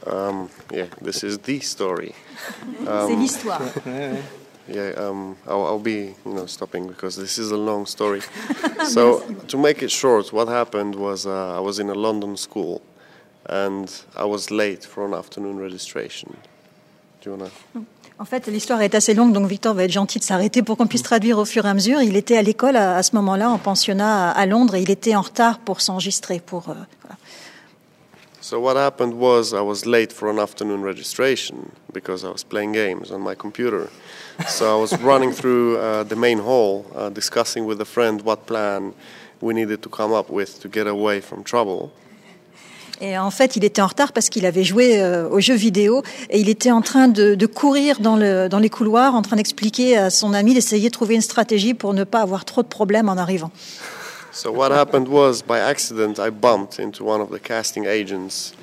Um, yeah, this is the story. C'est l'histoire. Yeah, um, I'll, I'll be, you know, stopping because this is a long story. so, to make it short, what happened was uh, I was in a London school, and I was late for an afternoon registration. you wanna... En fait, l'histoire est assez longue, donc Victor va être gentil de s'arrêter pour qu'on puisse traduire au fur et à mesure. Il était à l'école à, à, ce moment-là, en pensionnat à, à, Londres, et il était en retard pour s'enregistrer. Pour, euh, voilà. So what happened was I was late for an afternoon registration because I was playing games on my computer. so I was running through uh, the main hall, uh, discussing with a friend what plan we needed to come up with to get away from trouble. Et en fait, il était en retard parce qu'il avait joué euh, aux jeux vidéo et il était en train de, de courir dans, le, dans les couloirs, en train d'expliquer à son ami d'essayer de trouver une stratégie pour ne pas avoir trop de problèmes en arrivant. So what happened was, by accident, I bumped into one of the casting agents.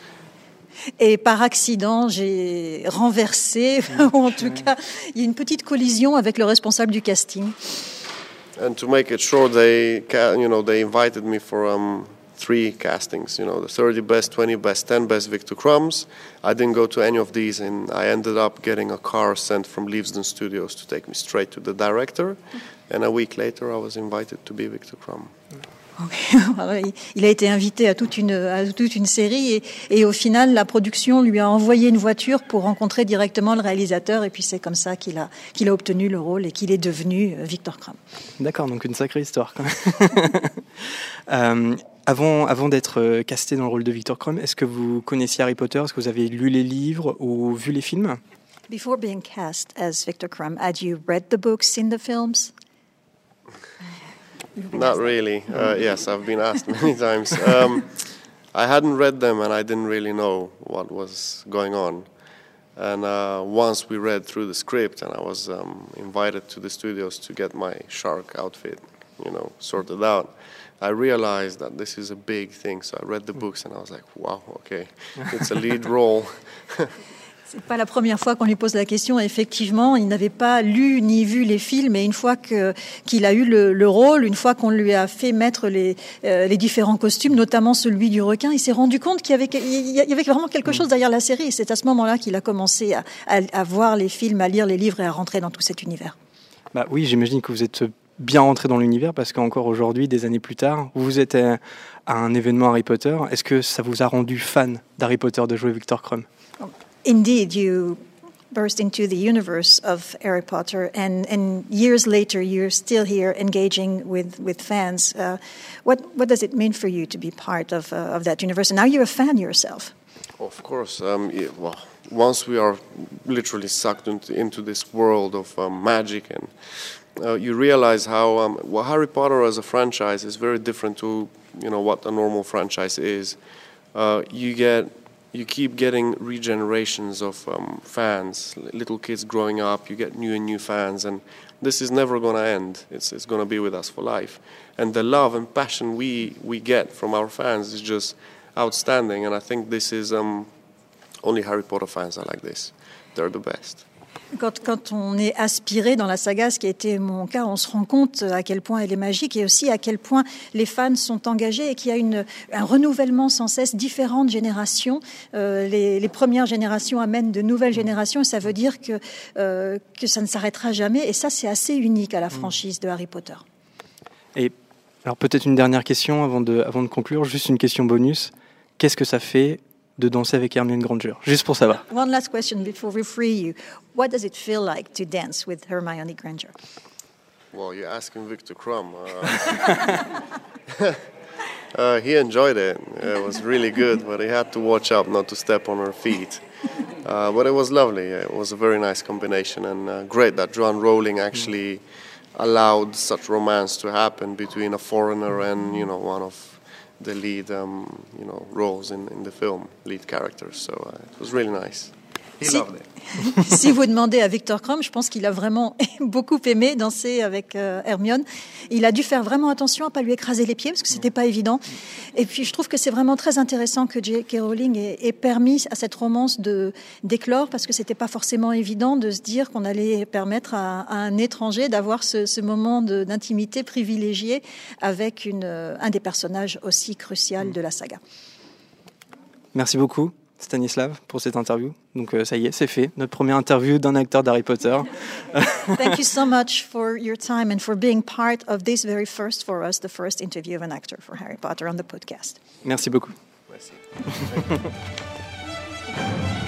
Et par accident, j'ai renversé, ou en tout cas, il y a une petite collision avec le responsable du casting. And to make it short, they, you know, they invited me for um, three castings, you know, the 30 best, 20 best, 10 best Victor Crumbs. I didn't go to any of these, and I ended up getting a car sent from Leavesden Studios to take me straight to the director. And a week later, I was invited to be Victor Crumb. Il a été invité à toute une, à toute une série et, et, au final, la production lui a envoyé une voiture pour rencontrer directement le réalisateur et puis c'est comme ça qu'il a, qu'il a obtenu le rôle et qu'il est devenu Victor Crumb. D'accord, donc une sacrée histoire quand même. euh, avant, avant d'être casté dans le rôle de Victor Crumb, est-ce que vous connaissiez Harry Potter? Est-ce que vous avez lu les livres ou vu les films? Before being cast as Victor Crumb, had you read the books, seen the films? Not really. Uh, yes, I've been asked many times. Um, I hadn't read them and I didn't really know what was going on. And uh, once we read through the script and I was um, invited to the studios to get my shark outfit, you know, sorted out, I realized that this is a big thing. So I read the books and I was like, wow, okay, it's a lead role. C'est pas la première fois qu'on lui pose la question. Effectivement, il n'avait pas lu ni vu les films, et une fois que qu'il a eu le, le, rôle, une fois qu'on lui a fait mettre les, euh, les différents costumes, notamment celui du requin, il s'est rendu compte qu'il y avait il y avait vraiment quelque chose derrière la série. Et c'est à ce moment-là qu'il a commencé à, à, à, voir les films, à lire les livres et à rentrer dans tout cet univers. Bah oui, j'imagine que vous êtes bien rentré dans l'univers parce qu'encore aujourd'hui, des années plus tard, vous êtes à un événement Harry Potter. Est-ce que ça vous a rendu fan d'Harry Potter de jouer Victor Crumb? Indeed, you burst into the universe of Harry Potter, and, and years later, you're still here engaging with, with fans. Uh, what, what does it mean for you to be part of, uh, of that universe? And now you're a fan yourself? Of course. Um, yeah, well, once we are literally sucked into, into this world of um, magic, and uh, you realize how um, well, Harry Potter as a franchise is very different to you know what a normal franchise is. Uh, you get you keep getting regenerations of um, fans, little kids growing up, you get new and new fans, and this is never going to end. It's, it's going to be with us for life. And the love and passion we, we get from our fans is just outstanding, and I think this is um, only Harry Potter fans are like this. They're the best. Quand, quand, on est aspiré dans la saga, ce qui a été mon cas, on se rend compte à quel point elle est magique et aussi à quel point les fans sont engagés et qu'il y a une, un renouvellement sans cesse, différentes générations. Euh, les, les, premières générations amènent de nouvelles générations et ça veut dire que, euh, que ça ne s'arrêtera jamais. Et ça, c'est assez unique à la franchise de Harry Potter. Et alors peut-être une dernière question avant de, avant de conclure, juste une question bonus. Qu'est-ce que ça fait de danser avec Hermione Granger Juste pour savoir. One last question before we free you. What does it feel like to dance with Hermione Granger? Well, you're asking Victor Crumb. Uh, uh, he enjoyed it. It was really good, but he had to watch out not to step on her feet. Uh, but it was lovely. It was a very nice combination, and uh, great that Joan Rowling actually allowed such romance to happen between a foreigner and you know one of the lead, um, you know, roles in, in the film, lead characters. So uh, it was really nice. Si, vous demandez à Victor Crumb, je pense qu'il a vraiment beaucoup aimé danser avec euh, Hermione. Il a dû faire vraiment attention à pas lui écraser les pieds parce que c'était pas évident. Et puis je trouve que c'est vraiment très intéressant que J.K. Rowling ait, ait, permis à cette romance de d'éclore parce que c'était pas forcément évident de se dire qu'on allait permettre à, à un étranger d'avoir ce, ce, moment d'intimité privilégié avec une, un des personnages aussi crucial de la saga. Merci beaucoup. Stanislav pour cette interview. Donc euh, ça y est, c'est fait. Notre première interview d'un acteur d'Harry Potter. Thank you so much for your time and for being part of this very first for us, the first interview of an actor for Harry Potter on the podcast. Merci beaucoup. Merci.